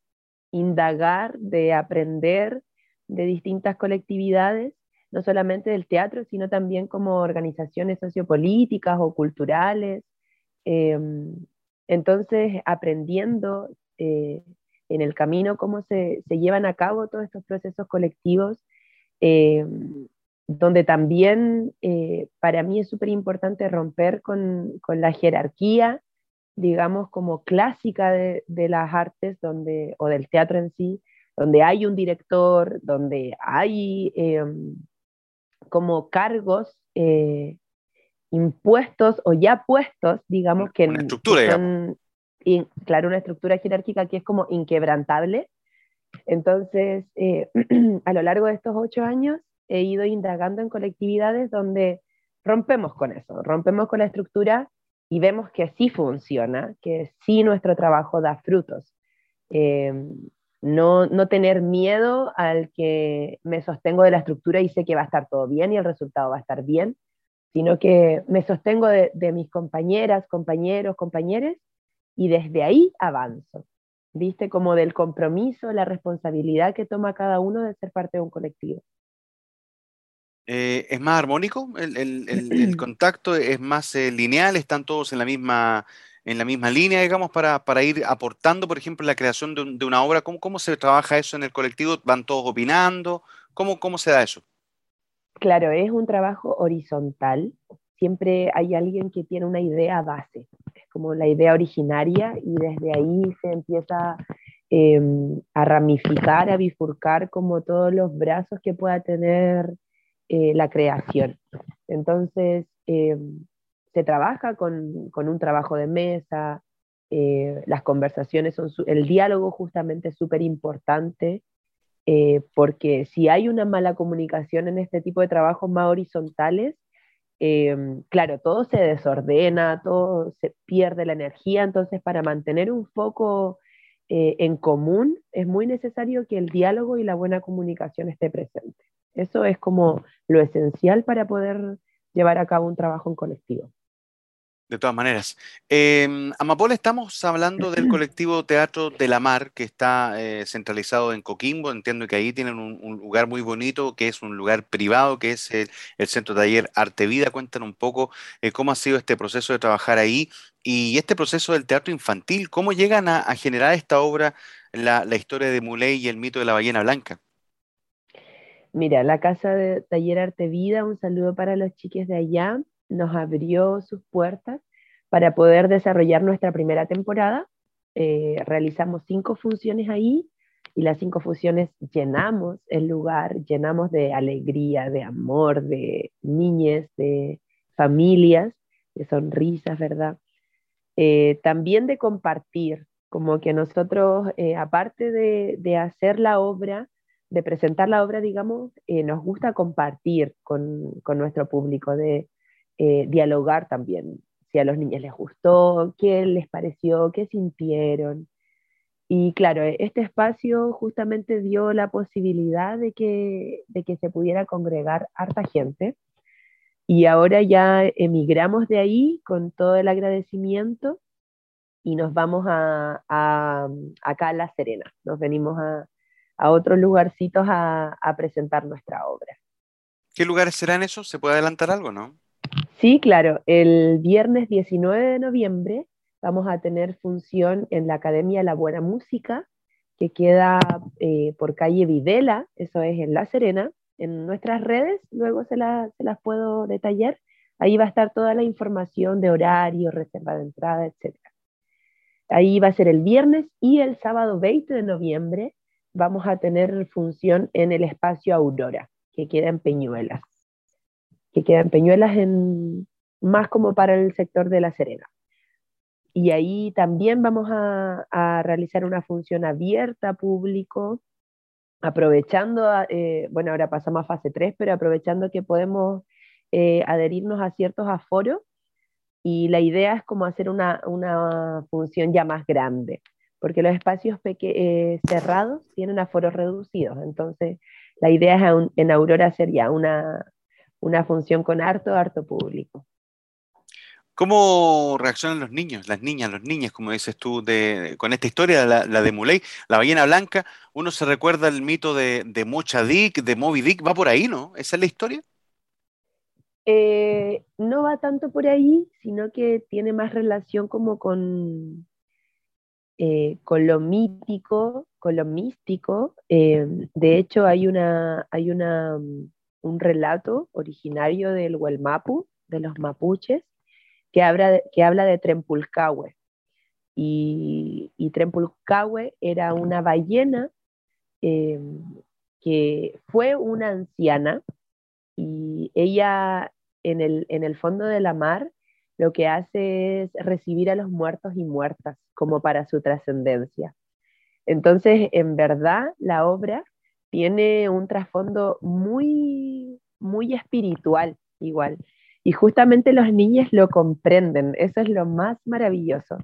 indagar, de aprender de distintas colectividades, no solamente del teatro, sino también como organizaciones sociopolíticas o culturales. Em, entonces, aprendiendo eh, en el camino cómo se, llevan a cabo todos estos procesos colectivos, em, donde también eh, para mí es súper importante romper con, la jerarquía, digamos, como clásica de, las artes donde, o del teatro en sí, donde hay un director, donde hay em, como cargos eh, impuestos o ya puestos, digamos, que, una estructura, son, claro, una estructura jerárquica que es como inquebrantable. Entonces, eh, [clears throat] a lo largo de estos ocho años, he ido indagando en colectividades donde rompemos con eso, rompemos con la estructura y vemos que sí funciona, que sí nuestro trabajo da frutos. Eh, no, no, tener miedo al que me sostengo de la estructura y sé que va a estar todo bien y el resultado va a estar bien, sino que me sostengo de, de mis compañeras, compañeros, compañeres y desde ahí avanzo. ¿Viste? Como del compromiso, la responsabilidad que toma cada uno de ser parte de un colectivo. Eh, ¿Es más armónico el, [clears throat] contacto? ¿Es más eh, lineal? ¿Están todos en la misma, en la misma línea, digamos, para, ir aportando, por ejemplo, la creación de, una obra? ¿Cómo, ¿Cómo, se trabaja eso en el colectivo? ¿Van todos opinando? ¿Cómo, ¿Cómo se da eso? Claro, es un trabajo horizontal. Siempre hay alguien que tiene una idea base, es como la idea originaria y desde ahí se empieza em, a ramificar, a bifurcar como todos los brazos que pueda tener eh, la creación. Entonces, eh, se trabaja con, con, un trabajo de mesa, eh, las conversaciones son, el diálogo justamente es súper importante, porque si hay una mala comunicación en este tipo de trabajos más horizontales, claro, todo se desordena, todo se pierde la energía, entonces para mantener un foco en común es muy necesario que el diálogo y la buena comunicación esté presente. Eso es como lo esencial para poder llevar a cabo un trabajo en colectivo. De todas maneras. Eh, Amapola, estamos hablando del [clears throat] colectivo Teatro de la Mar, que está eh, centralizado en Coquimbo. Entiendo que ahí tienen un, lugar muy bonito, que es un lugar privado, que es el, Centro Taller Arte Vida. Cuéntanos un poco eh, cómo ha sido este proceso de trabajar ahí y este proceso del teatro infantil. ¿Cómo llegan a, generar esta obra, la, la historia de Muley y el mito de la ballena blanca? Mira, la Casa de Taller Arte Vida, un saludo para los chiques de allá, nos abrió sus puertas para poder desarrollar nuestra primera temporada. Eh, realizamos cinco funciones ahí y las cinco funciones llenamos el lugar, llenamos de alegría, de amor, de niñez, de familias, de sonrisas, ¿verdad? Eh, también de compartir, como que nosotros, eh, aparte de, de hacer la obra, de presentar la obra, digamos, eh, nos gusta compartir con, nuestro público, de eh, dialogar también, si a los niños les gustó, qué les pareció, qué sintieron. Y claro, este espacio justamente dio la posibilidad de que, de que se pudiera congregar harta gente. Y ahora ya emigramos de ahí con todo el agradecimiento y nos vamos a, acá a La Serena. Nos venimos a, otros lugarcitos a, presentar nuestra obra. ¿Qué lugares serán esos? ¿Se puede adelantar algo, no? Sí, claro. El viernes 19 de noviembre vamos a tener función en la Academia La Buena Música, que queda eh, por calle Videla, eso es en La Serena. En nuestras redes, luego se, se las puedo detallar. Ahí va a estar toda la información de horario, reserva de entrada, etc. Ahí va a ser el viernes y el sábado 20 de noviembre vamos a tener función en el espacio Aurora, que queda en Peñuelas, que queda en Peñuelas en, más como para el sector de La Serena. Y ahí también vamos a, realizar una función abierta, público, aprovechando, eh, bueno, ahora pasamos a fase 3, pero aprovechando que podemos eh, adherirnos a ciertos aforos y la idea es como hacer una, una función ya más grande, porque los espacios eh, cerrados tienen aforos reducidos, entonces la idea es en Aurora hacer ya una, una función con harto, harto público. ¿Cómo reaccionan los niños, las niñas, los niños, como dices tú, de, con esta historia, la, la, de Muley, la ballena blanca? Uno se recuerda el mito de, de Mocha Dick, de Moby Dick, va por ahí, ¿no? ¿Esa es la historia? Eh, no va tanto por ahí, sino que tiene más relación como con, eh, con lo mítico, con lo místico. Eh, de hecho, hay, una, hay una, un relato originario del Huelmapu, de los mapuches, que habla de, que habla de. Y, y era una ballena que fue una anciana y ella en el, fondo de la mar lo que hace es recibir a los muertos y muertas como para su trascendencia. Entonces, en verdad, la obra tiene un trasfondo muy, muy espiritual igual. Y justamente los niños lo comprenden, eso es lo más maravilloso.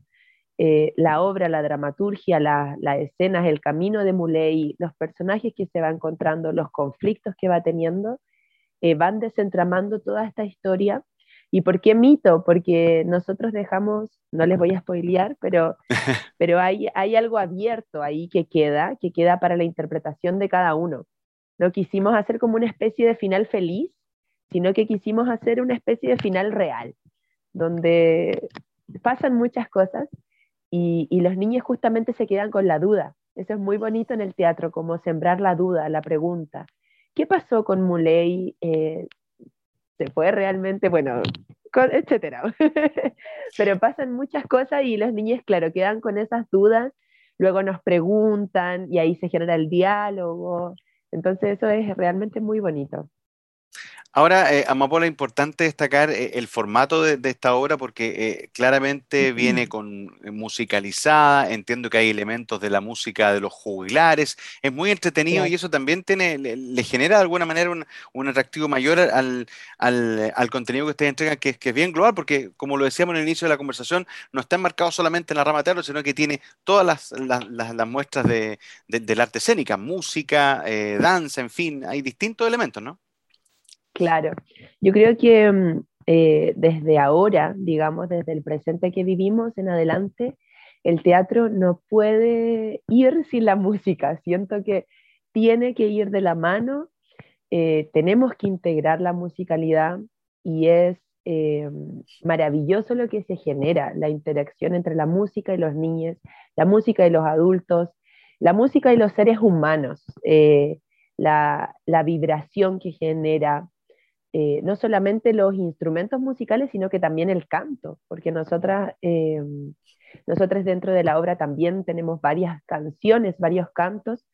Eh, la obra, la dramaturgia, las escenas, el camino de Muley, los personajes que se va encontrando, los conflictos que va teniendo, eh, van desentramando toda esta historia. ¿Y por qué mito? Porque nosotros dejamos, no les voy a spoilear, pero, [laughs] pero hay, hay algo abierto ahí que queda, que queda para la interpretación de cada uno. No quisimos hacer como una especie de final feliz, sino que quisimos hacer una especie de final real, donde pasan muchas cosas y, y, los niños justamente se quedan con la duda. Eso es muy bonito en el teatro, como sembrar la duda, la pregunta. ¿Qué pasó con Muley? Eh, ¿Se fue realmente? Bueno, etcétera. [laughs] Pero pasan muchas cosas y los niños, claro, quedan con esas dudas, luego nos preguntan y ahí se genera el diálogo. Entonces eso es realmente muy bonito. Ahora, eh, Amapola, importante destacar eh, el formato de, esta obra porque eh, claramente viene con musicalizada, entiendo que hay elementos de la música de los jubilares, es muy entretenido y eso también tiene, le, genera de alguna manera un, atractivo mayor al, contenido que ustedes entregan, que, es bien global, porque como lo decíamos en el inicio de la conversación, no está enmarcado solamente en la rama teatro, sino que tiene todas las, muestras del arte escénica, música, danza, en fin, hay distintos elementos, ¿no? Claro, yo creo que mm, eh, desde ahora, digamos, desde el presente que vivimos en adelante, el teatro no puede ir sin la música. Siento que tiene que ir de la mano, eh, tenemos que integrar la musicalidad y es eh, maravilloso lo que se genera, la interacción entre la música y los niños, la música y los adultos, la música y los seres humanos, la, la, vibración que genera, eh, no solamente los instrumentos musicales, sino que también el canto, porque nosotras, eh, nosotras dentro de la obra también tenemos varias canciones, varios cantos,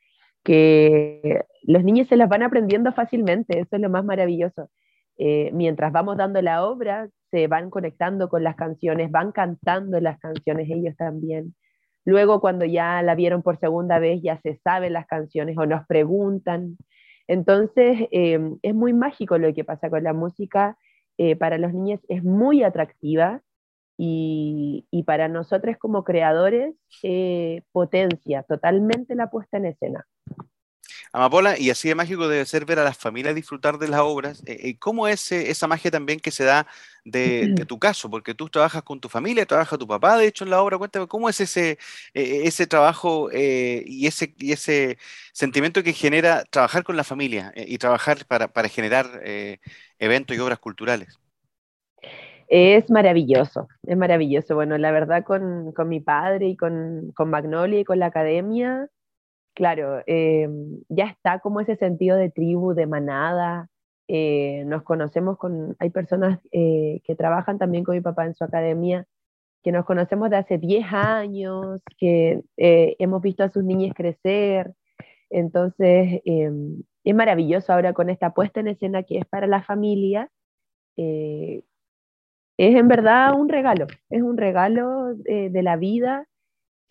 que los niños se las van aprendiendo fácilmente, eso es lo más maravilloso. Eh, mientras vamos dando la obra, se van conectando con las canciones, van cantando las canciones ellos también. Luego, cuando ya la vieron por segunda vez, ya se saben las canciones o nos preguntan. Entonces, em, es muy mágico lo que pasa con la música. Eh, para los niños es muy atractiva y, para nosotros como creadores eh, potencia totalmente la puesta en escena. Amapola, y así de mágico debe ser ver a las familias disfrutar de las obras. Eh, eh, ¿Cómo es eh, esa magia también que se da de, tu caso? Porque tú trabajas con tu familia, trabaja tu papá, de hecho, en la obra. Cuéntame, ¿cómo es ese, ese trabajo y, ese, y ese sentimiento que genera trabajar con la familia y trabajar para, para generar eventos y obras culturales? Es maravilloso, es maravilloso. Bueno, la verdad con, con mi padre y con, con, Magnolia y con la academia, claro, eh, ya está como ese sentido de tribu, de manada. Eh, nos conocemos con, hay personas eh, que trabajan también con mi papá en su academia, que nos conocemos de hace 10 años, que hemos visto a sus niñas crecer. Entonces, es maravilloso ahora con esta puesta en escena que es para la familia es en verdad un regalo, es un regalo de la vida.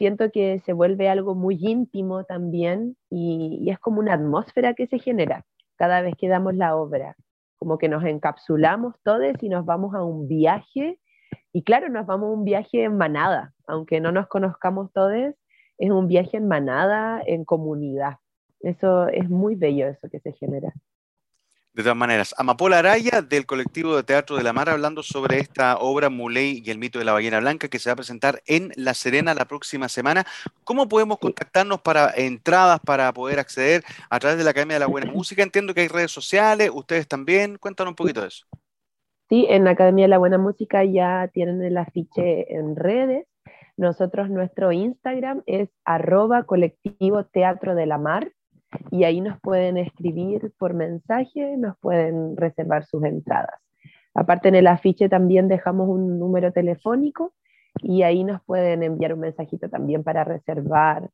Siento que se vuelve algo muy íntimo también y, es como una atmósfera que se genera cada vez que damos la obra, como que nos encapsulamos todos y nos vamos a un viaje. Y claro, nos vamos a un viaje en manada, aunque no nos conozcamos todos, es un viaje en manada, en comunidad. Eso es muy bello, eso que se genera. De todas maneras, Amapola Araya del colectivo de Teatro de la Mar hablando sobre esta obra Muley y el mito de la ballena blanca que se va a presentar en La Serena la próxima semana. ¿Cómo podemos contactarnos para entradas, para poder acceder a través de la Academia de la Buena Música? Entiendo que hay redes sociales, ustedes también. Cuéntanos un poquito de eso. Sí, en la Academia de la Buena Música ya tienen el afiche en redes. Nosotros, nuestro Instagram es arroba colectivo Teatro de la Mar y ahí nos pueden escribir por mensaje, nos pueden reservar sus entradas. Aparte en el afiche también dejamos un número telefónico y ahí nos pueden enviar un mensajito también para reservar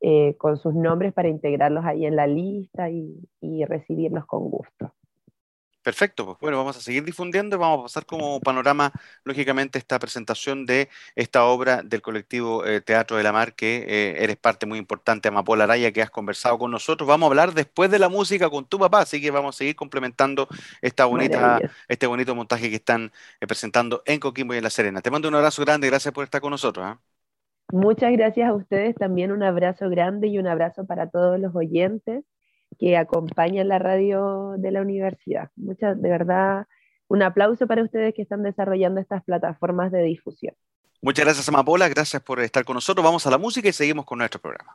eh, con sus nombres para integrarlos ahí en la lista y recibirlos con gusto. Perfecto, pues bueno, vamos a seguir difundiendo y vamos a pasar como panorama, lógicamente, esta presentación de esta obra del colectivo eh, Teatro de la Mar, que eh, eres parte muy importante, Amapola Araya, que has conversado con nosotros. Vamos a hablar después de la música con tu papá, así que vamos a seguir complementando esta bonita, este bonito montaje que están eh, presentando en Coquimbo y en La Serena. Te mando un abrazo grande, gracias por estar con nosotros. ¿ah? Muchas gracias a ustedes, también un abrazo grande y un abrazo para todos los oyentes que acompañan la radio de la universidad. Muchas, de verdad, un aplauso para ustedes que están desarrollando estas plataformas de difusión. Muchas gracias, Amapola. Gracias por estar con nosotros. Vamos a la música y seguimos con nuestro programa.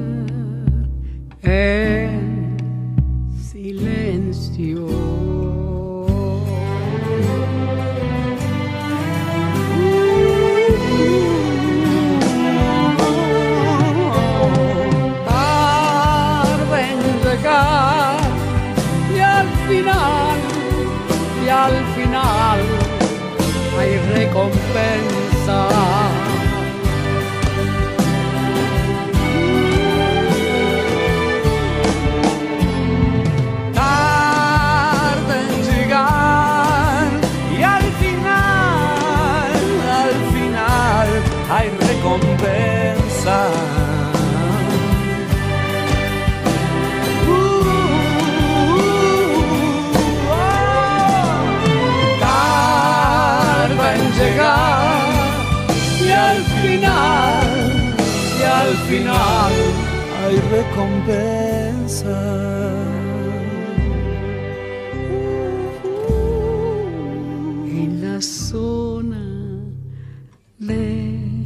en silencio. Tarde en llegar y al final, y al final hay recompensa. Final hay recompensa. En la zona de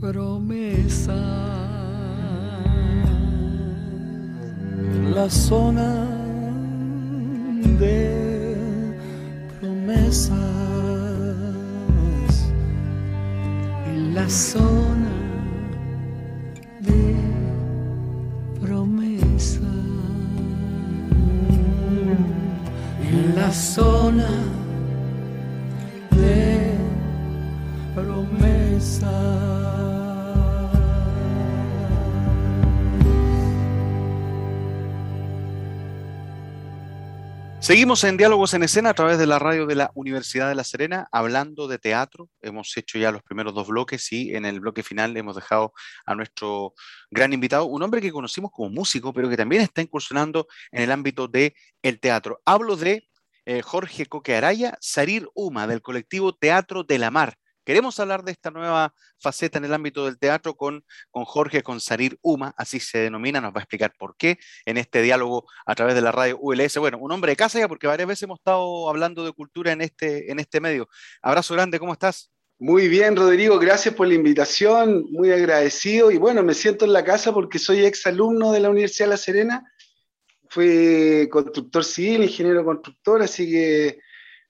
promesa. La zona Seguimos en Diálogos en Escena a través de la radio de la Universidad de La Serena, hablando de teatro. Hemos hecho ya los primeros dos bloques y en el bloque final hemos dejado a nuestro gran invitado, un hombre que conocimos como músico, pero que también está incursionando en el ámbito del el teatro. Hablo de eh, Jorge Coque Araya, Sarir Uma, del colectivo Teatro de la Mar. Queremos hablar de esta nueva faceta en el ámbito del teatro con, con Jorge, con Sarir Uma, así se denomina, nos va a explicar por qué en este diálogo a través de la radio ULS. Bueno, un hombre de casa ya, porque varias veces hemos estado hablando de cultura en este, en este medio. Abrazo grande, ¿cómo estás? Muy bien, Rodrigo, gracias por la invitación, muy agradecido. Y bueno, me siento en la casa porque soy exalumno de la Universidad de La Serena. Fui constructor civil, ingeniero constructor, así que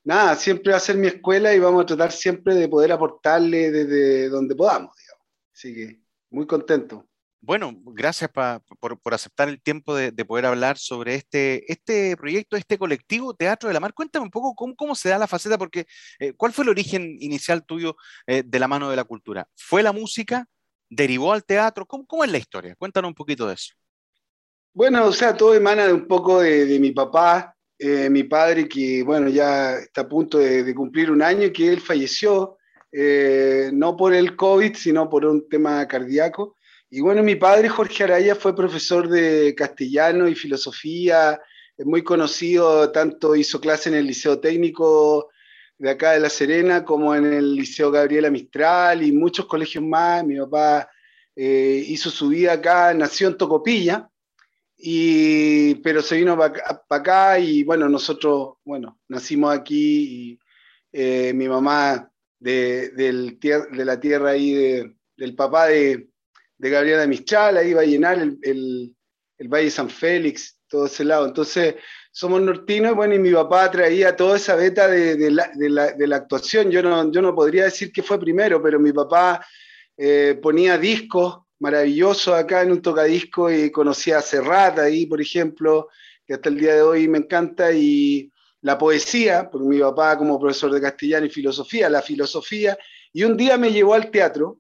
nada, siempre va a ser mi escuela y vamos a tratar siempre de poder aportarle desde donde podamos, digamos. Así que muy contento. Bueno, gracias pa, por, por, aceptar el tiempo de, de, poder hablar sobre este, este proyecto, este colectivo Teatro de la Mar. Cuéntame un poco cómo, cómo se da la faceta, porque eh, ¿cuál fue el origen inicial tuyo eh, de la mano de la cultura? ¿Fue la música? ¿Derivó al teatro? ¿Cómo, cómo es la historia? Cuéntanos un poquito de eso. Bueno, o sea, todo emana de un poco de, de mi papá, eh, mi padre, que bueno, ya está a punto de, cumplir un año, que él falleció, eh, no por el COVID, sino por un tema cardíaco. Y bueno, mi padre, Jorge Araya, fue profesor de castellano y filosofía, es muy conocido, tanto hizo clase en el Liceo Técnico de acá de La Serena, como en el Liceo Gabriela Mistral y muchos colegios más. Mi papá eh, hizo su vida acá, nació en Tocopilla, y, pero se vino para acá y bueno, nosotros, bueno, nacimos aquí eh, mi mamá de, del de, la tierra ahí de, del papá de, de Gabriela Mistral, ahí va a llenar el, el, el, Valle San Félix, todo ese lado. Entonces, somos nortinos, bueno, y mi papá traía toda esa beta de, de la, la, de, la, actuación. Yo no, yo no podría decir que fue primero, pero mi papá eh, ponía discos maravillosos acá en un tocadisco y conocía a Serrat ahí, por ejemplo, que hasta el día de hoy me encanta, y la poesía, porque mi papá como profesor de castellano y filosofía, la filosofía, y un día me llevó al teatro,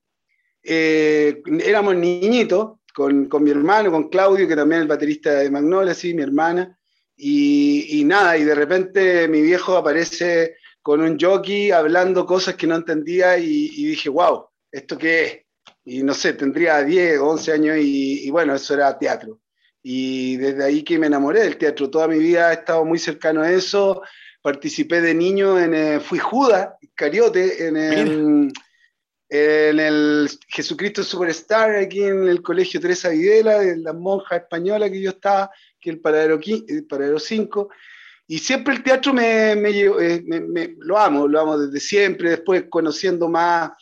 eh, éramos niñitos, con, con, mi hermano, con Claudio, que también es el baterista de Magnolia, sí, mi hermana, y, y, nada, y de repente mi viejo aparece con un jockey hablando cosas que no entendía y, y dije, wow, ¿esto qué es? Y no sé, tendría 10 o 11 años y, y, bueno, eso era teatro. Y desde ahí que me enamoré del teatro. Toda mi vida he estado muy cercano a eso. Participé de niño en, eh, fui Judas, Cariote, en el, en el Jesucristo Superstar, aquí en el Colegio Teresa Videla, de la monja española que yo estaba, que es el paradero, el paradero 5. Y siempre el teatro me, me, me, me, lo amo, lo amo desde siempre, después conociendo más,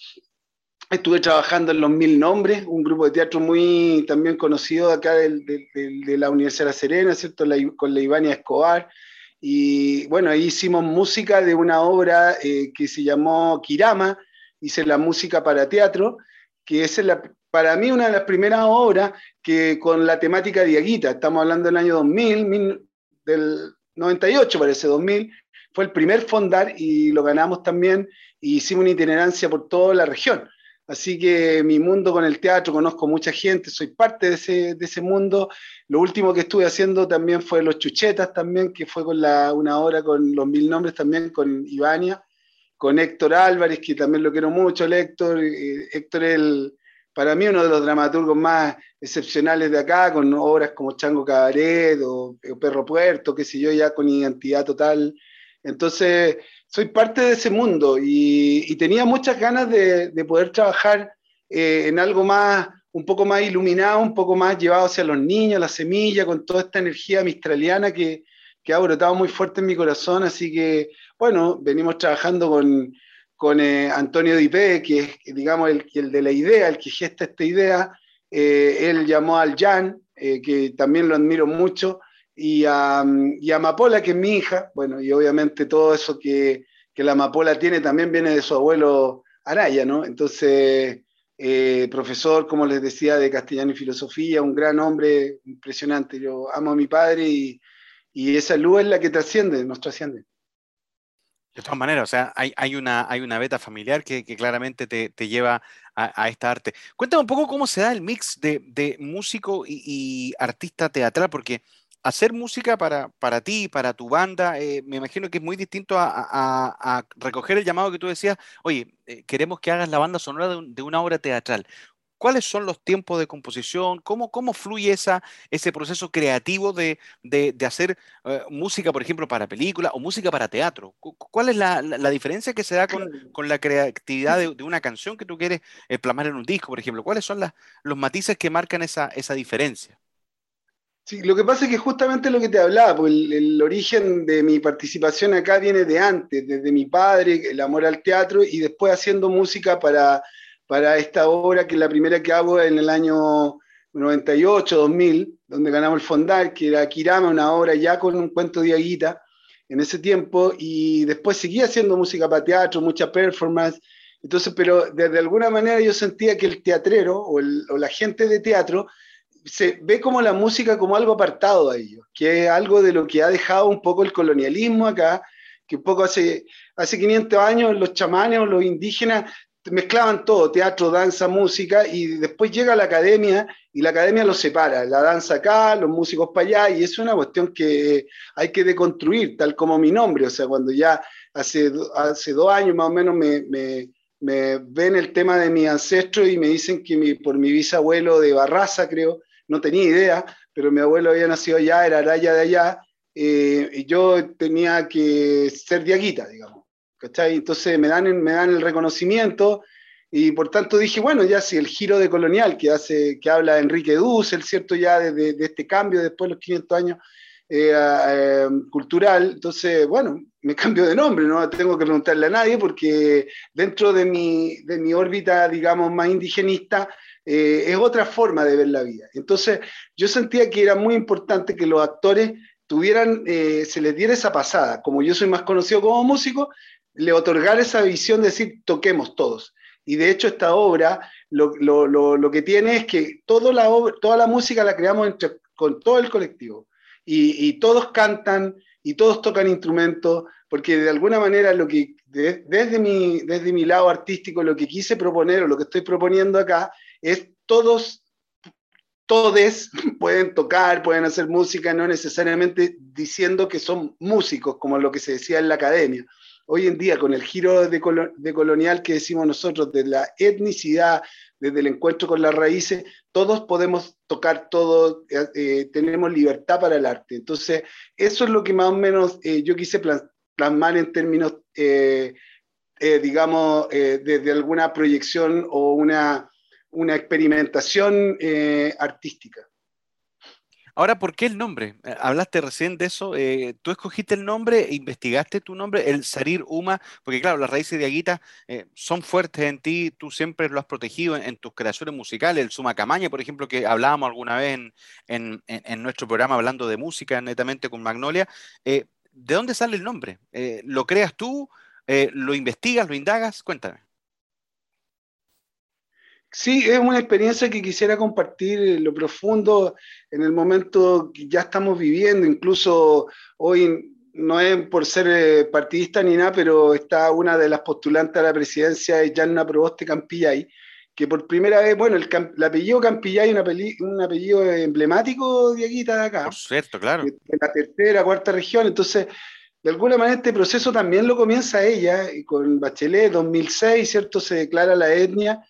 estuve trabajando en Los Mil Nombres, un grupo de teatro muy también conocido acá de, la Universidad de La Serena, ¿cierto? La, con la Ivania Escobar. Y bueno, ahí hicimos música de una obra eh, que se llamó Kirama, hice la música para teatro, que es la, para mí una de las primeras obras que con la temática diaguita, estamos hablando del año 2000, mil, del 98 parece, 2000, fue el primer fondar y lo ganamos también y hicimos una itinerancia por toda la región. Así que mi mundo con el teatro, conozco mucha gente, soy parte de ese, de ese mundo. Lo último que estuve haciendo también fue Los Chuchetas, también, que fue con la, una hora con los mil nombres también, con Ivania, con Héctor Álvarez, que también lo quiero mucho, el Héctor. Eh, Héctor es el, para mí uno de los dramaturgos más excepcionales de acá, con obras como Chango Cabaret o, Perro Puerto, qué sé yo, ya con identidad total. Entonces, soy parte de ese mundo y, tenía muchas ganas de, poder trabajar eh, en algo más, un poco más iluminado, un poco más llevado hacia los niños, la semilla, con toda esta energía mistraliana que, que ha brotado muy fuerte en mi corazón. Así que, bueno, venimos trabajando con, con eh, Antonio Dipe, que es, digamos, el, el, de la idea, el que gesta esta idea. Eh, él llamó al Jan, que también lo admiro mucho, y a, y Amapola, que es mi hija. Bueno, y obviamente todo eso que, que la Amapola tiene también viene de su abuelo Araya, ¿no? Entonces, profesor, como les decía, de castellano y filosofía, un gran hombre, impresionante. Yo amo a mi padre y, esa luz es la que trasciende, nos trasciende. De todas maneras, o sea, hay, hay, una, hay una beta familiar que, claramente te, lleva a, esta arte. Cuéntame un poco cómo se da el mix de, músico y, artista teatral, porque hacer música para, para ti, para tu banda, eh, me imagino que es muy distinto a, recoger el llamado que tú decías, oye, eh, queremos que hagas la banda sonora de una obra teatral. ¿Cuáles son los tiempos de composición? ¿Cómo, cómo fluye esa, ese proceso creativo de, hacer eh, música, por ejemplo, para película o música para teatro? ¿Cuál es la, diferencia que se da con, la creatividad de, una canción que tú quieres plasmar en un disco, por ejemplo? ¿Cuáles son los matices que marcan esa, diferencia? Sí, lo que pasa es que justamente lo que te hablaba, pues el, origen de mi participación acá viene de antes, desde mi padre, el amor al teatro y después haciendo música para para esta obra, que es la primera que hago en el año 98, 2000, donde ganamos el Fondar, que era Kirama, una obra ya con un cuento de Aguita en ese tiempo, y después seguía haciendo música para teatro, mucha performance. Entonces, pero de, alguna manera yo sentía que el teatrero o, o, la gente de teatro se ve como la música como algo apartado de ellos, que es algo de lo que ha dejado un poco el colonialismo acá, que un poco hace, hace 500 años los chamanes o los indígenas mezclaban todo, teatro, danza, música, y después llega la academia y la academia los separa, la danza acá, los músicos para allá, y es una cuestión que hay que deconstruir, tal como mi nombre, o sea, cuando ya hace, hace dos años más o menos me, me, me ven el tema de mi ancestro y me dicen que por mi bisabuelo de Barraza, creo, no tenía idea, pero mi abuelo había nacido allá, era araya de allá, eh, y yo tenía que ser diaguita, digamos. Entonces me dan, me dan el reconocimiento y por tanto dije, bueno, ya si el giro de colonial que hace, que habla Enrique Dussel, ¿cierto? Ya de, de, este cambio después de los 500 años eh, eh, cultural, entonces, bueno, me cambio de nombre, no tengo que preguntarle a nadie porque dentro de mi, de mi órbita, digamos, más indigenista, eh, es otra forma de ver la vida. Entonces, yo sentía que era muy importante que los actores tuvieran, se les diera esa pasada. Como yo soy más conocido como músico, le otorgar esa visión de decir, toquemos todos. Y de hecho esta obra lo, lo, lo, que tiene es que toda la, toda la música la creamos con todo el colectivo. Y, y, todos cantan y todos tocan instrumentos, porque de alguna manera lo que desde, mi, desde mi lado artístico lo que quise proponer o lo que estoy proponiendo acá es todos, todes pueden tocar, pueden hacer música, no necesariamente diciendo que son músicos, como lo que se decía en la academia hoy en día con el giro de, colonial que decimos nosotros, de la etnicidad, desde el encuentro con las raíces, todos podemos tocar todo, eh, eh, tenemos libertad para el arte. Entonces, eso es lo que más o menos eh, yo quise plasmar en términos, digamos, desde alguna proyección o una, una experimentación artística. Ahora, ¿por qué el nombre? Eh, hablaste recién de eso. Eh, ¿Tú escogiste el nombre, e investigaste tu nombre, el Sarir Uma? Porque claro, las raíces de Aguita eh, son fuertes en ti, tú siempre lo has protegido en, tus creaciones musicales. El Suma Camaña, por ejemplo, que hablábamos alguna vez en, nuestro programa hablando de música netamente con Magnolia. ¿De dónde sale el nombre? ¿Lo creas tú? ¿Lo investigas? ¿Lo indagas? Cuéntame. Sí, es una experiencia que quisiera compartir en lo profundo en el momento que ya estamos viviendo. Incluso hoy no es por ser eh, partidista ni nada, pero está una de las postulantes a la presidencia, de Janna Proboste Campillay, que por primera vez, bueno, el, apellido Campillay es un apellido, emblemático de aquí, de acá. Por cierto, claro. De, la tercera, cuarta región, entonces, de alguna manera este proceso también lo comienza ella, y con Bachelet, 2006, ¿cierto? Se declara la etnia,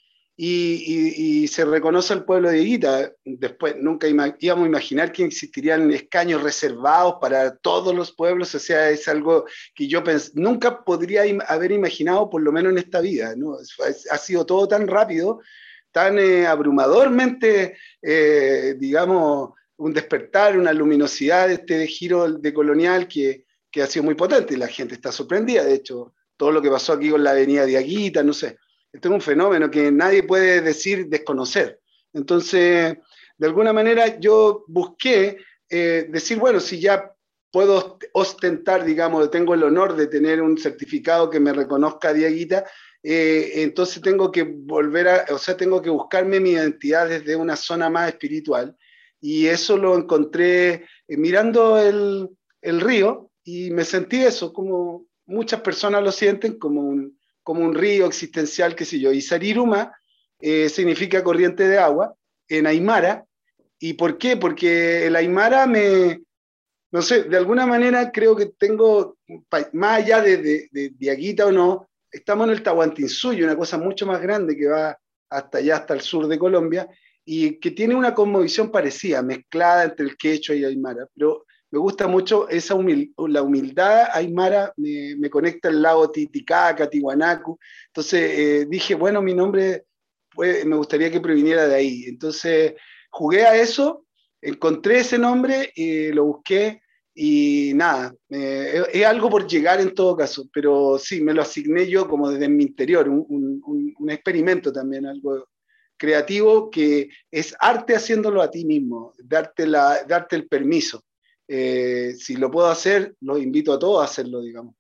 y, se reconoce al pueblo de Higuita. Después, nunca íbamos a imaginar que existirían escaños reservados para todos los pueblos, o sea, es algo que yo nunca podría haber imaginado, por lo menos en esta vida. ¿no? Ha sido todo tan rápido, tan eh, abrumadormente, eh, digamos, un despertar, una luminosidad de este giro de colonial que, que ha sido muy potente y la gente está sorprendida. De hecho, todo lo que pasó aquí con la avenida de Aguita, no sé esto es un fenómeno que nadie puede decir desconocer. Entonces, de alguna manera yo busqué eh, decir, bueno, si ya puedo ostentar, digamos, tengo el honor de tener un certificado que me reconozca Dieguita, eh, entonces tengo que volver a, o sea, tengo que buscarme mi identidad desde una zona más espiritual. Y eso lo encontré eh, mirando el, río y me sentí eso, como muchas personas lo sienten, como un, como un río existencial, qué sé yo. Y Sariruma eh, significa corriente de agua en Aymara. ¿Y por qué? Porque el Aymara me, no sé, de alguna manera creo que tengo, más allá de, de, de, o no, estamos en el Tahuantinsuyo, una cosa mucho más grande que va hasta allá, hasta el sur de Colombia, y que tiene una conmovisión parecida, mezclada entre el quechua y Aymara. Pero me gusta mucho esa la humildad aymara, me, me, conecta el lago Titicaca, Tiwanaku. Entonces eh, dije, bueno, mi nombre me gustaría que proviniera de ahí. Entonces jugué a eso, encontré ese nombre, y lo busqué y nada, es algo por llegar en todo caso, pero sí, me lo asigné yo como desde mi interior, un, un, un experimento también, algo creativo que es arte haciéndolo a ti mismo, darte, la, darte el permiso. Eh, si lo puedo hacer, los invito a todos a hacerlo, digamos.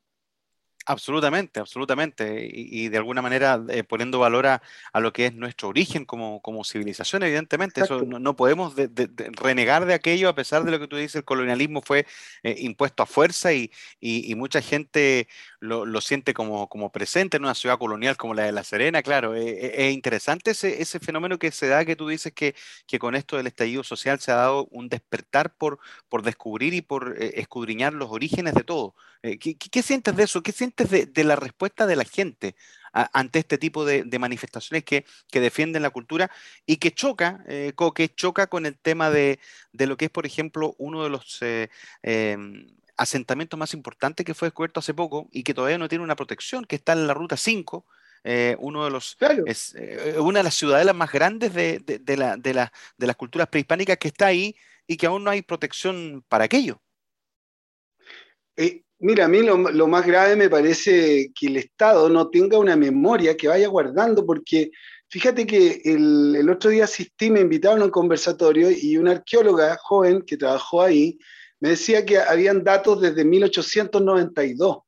Absolutamente, absolutamente. Y, de alguna manera eh, poniendo valor a, lo que es nuestro origen como, como civilización, evidentemente. Eso no, podemos renegar de aquello a pesar de lo que tú dices, el colonialismo fue eh, impuesto a fuerza y, mucha gente lo, siente como, como, presente en una ciudad colonial como la de La Serena. Claro, eh, es interesante ese, ese, fenómeno que se da, que tú dices que, que, con esto del estallido social se ha dado un despertar por, por descubrir y por escudriñar los orígenes de todo. ¿qué, qué, sientes de eso? ¿Qué sientes de, la respuesta de la gente ante este tipo de, manifestaciones que, defienden la cultura y que choca, eh, que choca con el tema de, lo que es, por ejemplo, uno de los eh, em, asentamientos más importantes que fue descubierto hace poco y que todavía no tiene una protección, que está en la ruta 5, eh, uno de los, es, una de las ciudadelas más grandes de, de, la, de, las culturas prehispánicas que está ahí y que aún no hay protección para aquello. Mira, a mí lo, más grave me parece que el Estado no tenga una memoria que vaya guardando, porque fíjate que el, otro día asistí, me invitaron a un conversatorio y una arqueóloga joven que trabajó ahí me decía que habían datos desde 1892,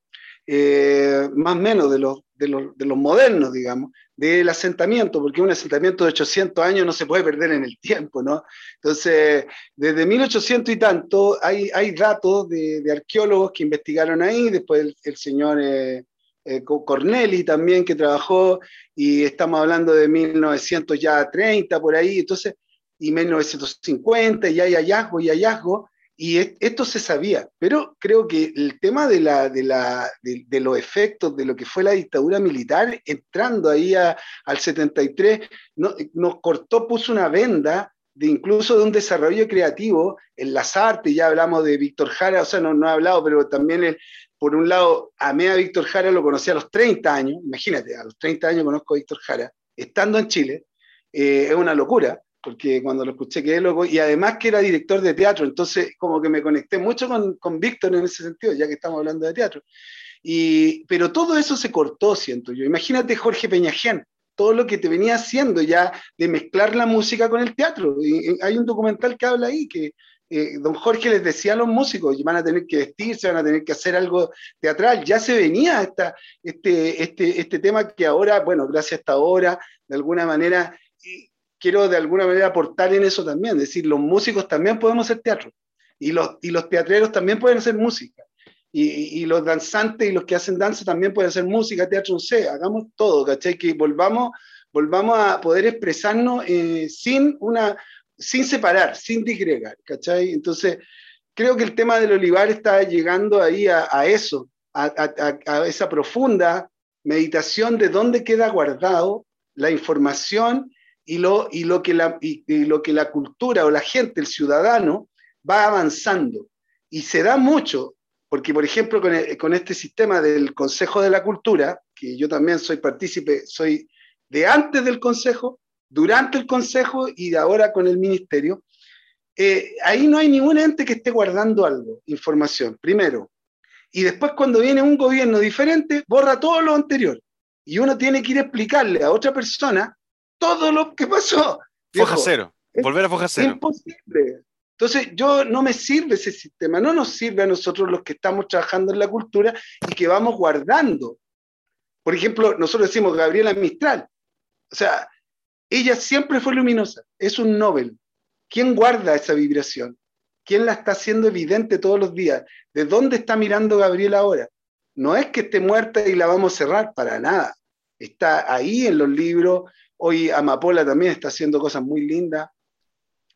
eh, más o menos de los, de los modernos, digamos, del asentamiento, porque un asentamiento de 800 años no se puede perder en el tiempo, ¿no? Entonces, desde 1800 y tanto hay, hay datos de, arqueólogos que investigaron ahí, después el, señor eh, eh, Corneli también que trabajó, y estamos hablando de 1930 por ahí, entonces, y 1950, y hay hallazgo y hallazgo, y esto se sabía, pero creo que el tema de, la, de, la, de, los efectos de lo que fue la dictadura militar, entrando ahí al 73, no, nos cortó, puso una venda de incluso de un desarrollo creativo en las artes, ya hablamos de Víctor Jara, o sea, no, no he hablado, pero también por un lado, amé a Víctor Jara, lo conocí a los 30 años, imagínate, a los 30 años conozco a Víctor Jara, estando en Chile, eh, es una locura, porque cuando lo escuché quedé loco, y además que era director de teatro, entonces como que me conecté mucho con, con Víctor en ese sentido, ya que estamos hablando de teatro. Y, pero todo eso se cortó, siento yo. Imagínate Jorge Peñajén, todo lo que te venía haciendo ya de mezclar la música con el teatro. Y, hay un documental que habla ahí que eh, don Jorge les decía a los músicos, van a tener que vestirse, van a tener que hacer algo teatral. Ya se venía esta, este, este, este tema que ahora, bueno, gracias a esta hora, de alguna manera quiero de alguna manera aportar en eso también, es decir, los músicos también podemos hacer teatro y los, y los teatreros también pueden hacer música. y, los danzantes y los que hacen danza también pueden hacer música, teatro, no sé, hagamos todo, ¿cachai? Que volvamos, volvamos a poder expresarnos eh, sin, una, sin separar, sin disgregar, ¿cachai? Entonces, creo que el tema del olivar está llegando ahí a, eso, a, a, esa profunda meditación de dónde queda guardado la información y lo, y lo, que, la, y lo que la cultura o la gente, el ciudadano, va avanzando. Y se da mucho porque, por ejemplo, con, este sistema del Consejo de la Cultura, que yo también soy partícipe, soy de antes del Consejo, durante el Consejo y de ahora con el Ministerio, eh, ahí no hay ningún ente que esté guardando algo, información, primero. Y después cuando viene un gobierno diferente, borra todo lo anterior. Y uno tiene que ir a explicarle a otra persona todo lo que pasó. Foja cero, volver a foja cero. Es imposible. Entonces, yo no me sirve ese sistema, no nos sirve a nosotros los que estamos trabajando en la cultura y que vamos guardando. Por ejemplo, nosotros decimos Gabriela Mistral. O sea, ella siempre fue luminosa, es un Nobel. ¿Quién guarda esa vibración? ¿Quién la está haciendo evidente todos los días? ¿De dónde está mirando Gabriela ahora? No es que esté muerta y la vamos a cerrar, para nada. Está ahí en los libros. Hoy Amapola también está haciendo cosas muy lindas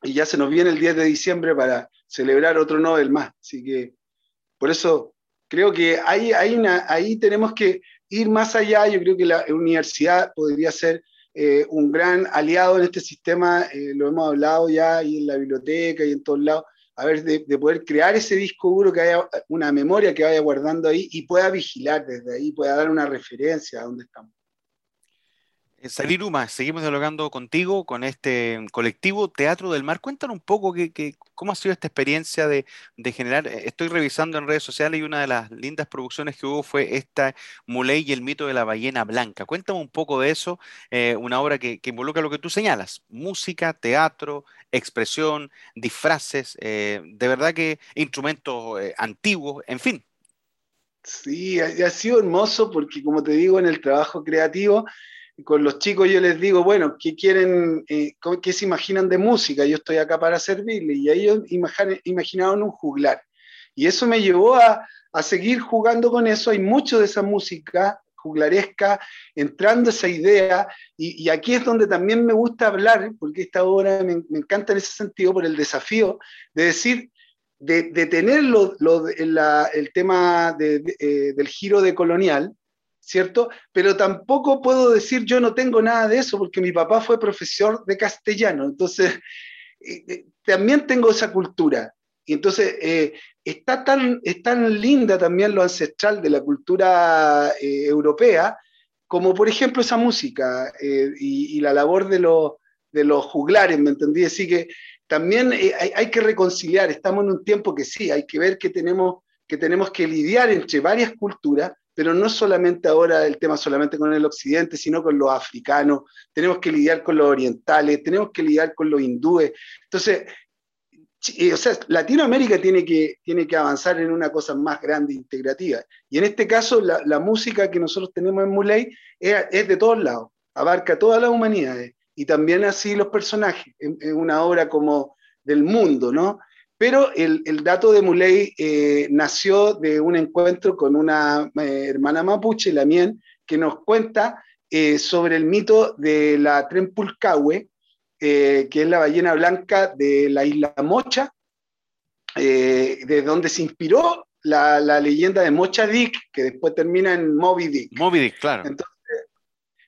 y ya se nos viene el 10 de diciembre para celebrar otro Nobel más. Así que por eso creo que ahí, tenemos que ir más allá. Yo creo que la universidad podría ser eh, un gran aliado en este sistema, eh, lo hemos hablado ya y en la biblioteca y en todos lados, a ver, de, de, poder crear ese disco duro que haya una memoria que vaya guardando ahí y pueda vigilar desde ahí, pueda dar una referencia a dónde estamos. Eh, Salir Uma, seguimos dialogando contigo, con este colectivo Teatro del Mar. Cuéntanos un poco que, cómo ha sido esta experiencia de, generar. Eh, estoy revisando en redes sociales y una de las lindas producciones que hubo fue esta Muley y el mito de la ballena blanca. Cuéntame un poco de eso, eh, una obra que, involucra lo que tú señalas: música, teatro, expresión, disfraces, de verdad que instrumentos antiguos, en fin. Sí, ha sido hermoso porque, como te digo, en el trabajo creativo con los chicos yo les digo, bueno, ¿qué quieren, eh, qué se imaginan de música? Yo estoy acá para servirles. Y ellos imaginaron un juglar. Y eso me llevó a, seguir jugando con eso. Hay mucho de esa música juglaresca entrando esa idea. Y, aquí es donde también me gusta hablar, porque esta obra me, encanta en ese sentido, por el desafío de decir, de, tener el tema eh, del giro de colonial, ¿cierto? Pero tampoco puedo decir yo no tengo nada de eso porque mi papá fue profesor de castellano, entonces [laughs] eh, eh, también tengo esa cultura. Y entonces eh, está, tan, tan linda también lo ancestral de la cultura europea, como por ejemplo esa música y, la labor de, de los juglares, ¿me entendí? Así que también hay, hay, que reconciliar, estamos en un tiempo que sí, hay que ver que tenemos que, tenemos que lidiar entre varias culturas, pero no solamente ahora el tema solamente con el occidente, sino con los africanos, tenemos que lidiar con los orientales, tenemos que lidiar con los hindúes. Entonces, o sea, Latinoamérica tiene que, tiene que avanzar en una cosa más grande, integrativa. Y en este caso, la, música que nosotros tenemos en Muley es, de todos lados, abarca todas las humanidades y también así los personajes, en, en una obra como del mundo, ¿no? Pero el, dato de Muley eh, nació de un encuentro con una eh, hermana mapuche, la Mien, que nos cuenta eh, sobre el mito de la Trempulcahue, que es la ballena blanca de la isla Mocha, de donde se inspiró la, la, leyenda de Mocha Dick, que después termina en Moby Dick. Moby Dick, claro. Entonces,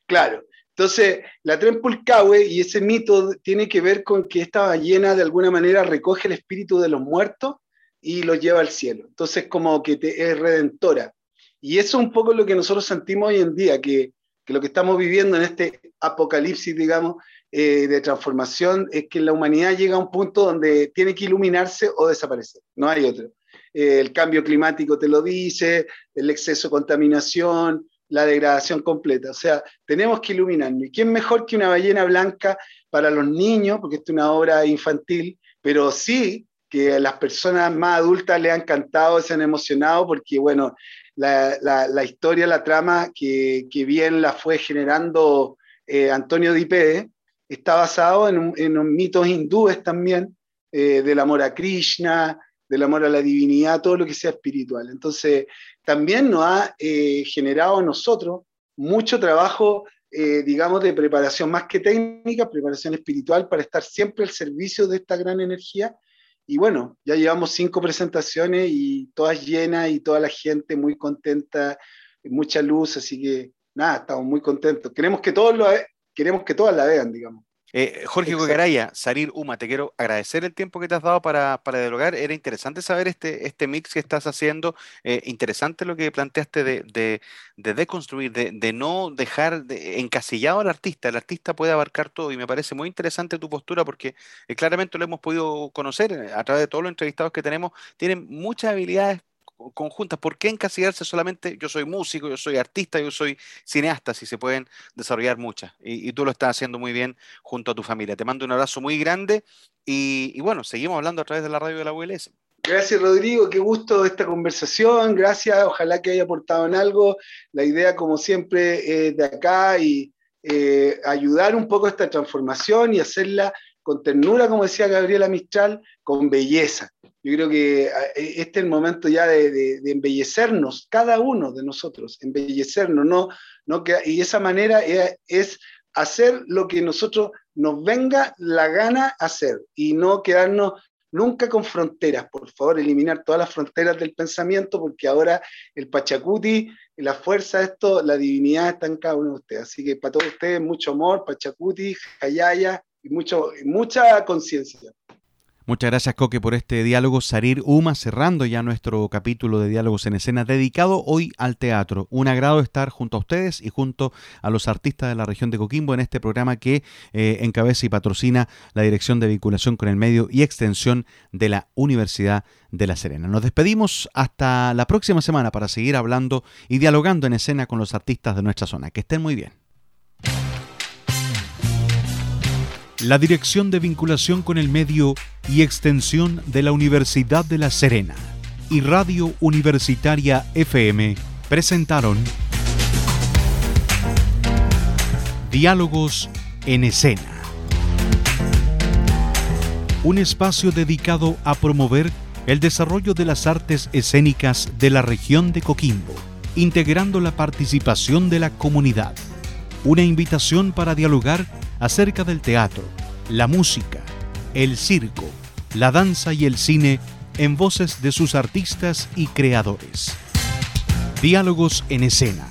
claro. Entonces, la Trempulcahue y ese mito tiene que ver con que esta ballena de alguna manera recoge el espíritu de los muertos y los lleva al cielo. Entonces, como que es redentora. Y eso es un poco lo que nosotros sentimos hoy en día, que, lo que estamos viviendo en este apocalipsis, digamos, eh, de transformación, es que la humanidad llega a un punto donde tiene que iluminarse o desaparecer. No hay otro. Eh, el cambio climático te lo dice, el exceso de contaminación, la degradación completa. O sea, tenemos que iluminarnos. ¿Y quién mejor que una ballena blanca para los niños? Porque esto es una obra infantil, pero sí que a las personas más adultas le han encantado, se han emocionado, porque bueno, la, historia, la trama que, que, bien la fue generando eh, Antonio Dipede, está basado en, en mitos hindúes también, eh, del amor a Krishna, del amor a la divinidad, todo lo que sea espiritual. Entonces, también nos ha eh, generado a nosotros mucho trabajo, eh, digamos, de preparación más que técnica, preparación espiritual para estar siempre al servicio de esta gran energía. Y bueno, ya llevamos cinco presentaciones y todas llenas y toda la gente muy contenta, mucha luz, así que nada, estamos muy contentos. Queremos que todos lo, queremos que todas la vean, digamos. Eh, Jorge Gogaraya, Sarir Uma, te quiero agradecer el tiempo que te has dado para, para dialogar. Era interesante saber este, este mix que estás haciendo. Eh, interesante lo que planteaste de, de, de deconstruir, de, de, no dejar encasillado al artista. El artista puede abarcar todo y me parece muy interesante tu postura porque eh, claramente lo hemos podido conocer a través de todos los entrevistados que tenemos. Tienen muchas habilidades conjuntas. ¿Por qué encasillarse solamente yo soy músico, yo soy artista, yo soy cineasta, si se pueden desarrollar muchas? Y, tú lo estás haciendo muy bien junto a tu familia. Te mando un abrazo muy grande y, bueno, seguimos hablando a través de la radio de la ULS. Gracias Rodrigo, qué gusto esta conversación, gracias, ojalá que haya aportado en algo. La idea, como siempre, es de acá y eh, ayudar un poco a esta transformación y hacerla con ternura, como decía Gabriela Mistral, con belleza. Yo creo que ah, e, este es el momento ya de, embellecernos, cada uno de nosotros, embellecernos, no, no que, y esa manera es, hacer lo que nosotros nos venga la gana hacer y no quedarnos nunca con fronteras, por favor, eliminar todas las fronteras del pensamiento, porque ahora el Pachacuti, la fuerza de esto, la divinidad está en cada uno de ustedes. Así que para todos ustedes, mucho amor, Pachacuti, Jayaya y mucho, mucha conciencia. Muchas gracias, Coque, por este diálogo. Sarir Uma, cerrando ya nuestro capítulo de Diálogos en Escena, dedicado hoy al teatro. Un agrado estar junto a ustedes y junto a los artistas de la región de Coquimbo en este programa que eh, encabeza y patrocina la Dirección de Vinculación con el Medio y Extensión de la Universidad de La Serena. Nos despedimos hasta la próxima semana para seguir hablando y dialogando en escena con los artistas de nuestra zona. Que estén muy bien. La Dirección de Vinculación con el Medio y Extensión de la Universidad de La Serena y Radio Universitaria FM presentaron Diálogos en Escena. Un espacio dedicado a promover el desarrollo de las artes escénicas de la región de Coquimbo, integrando la participación de la comunidad. Una invitación para dialogar acerca del teatro, la música, el circo, la danza y el cine en voces de sus artistas y creadores. Diálogos en escena,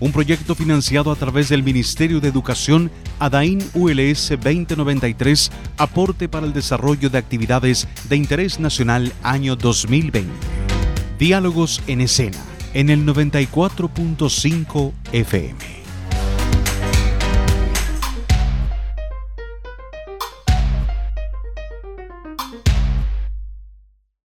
un proyecto financiado a través del Ministerio de Educación ADAIN ULS 2093, aporte para el desarrollo de actividades de interés nacional año 2020. Diálogos en escena, en el 94.5 FM.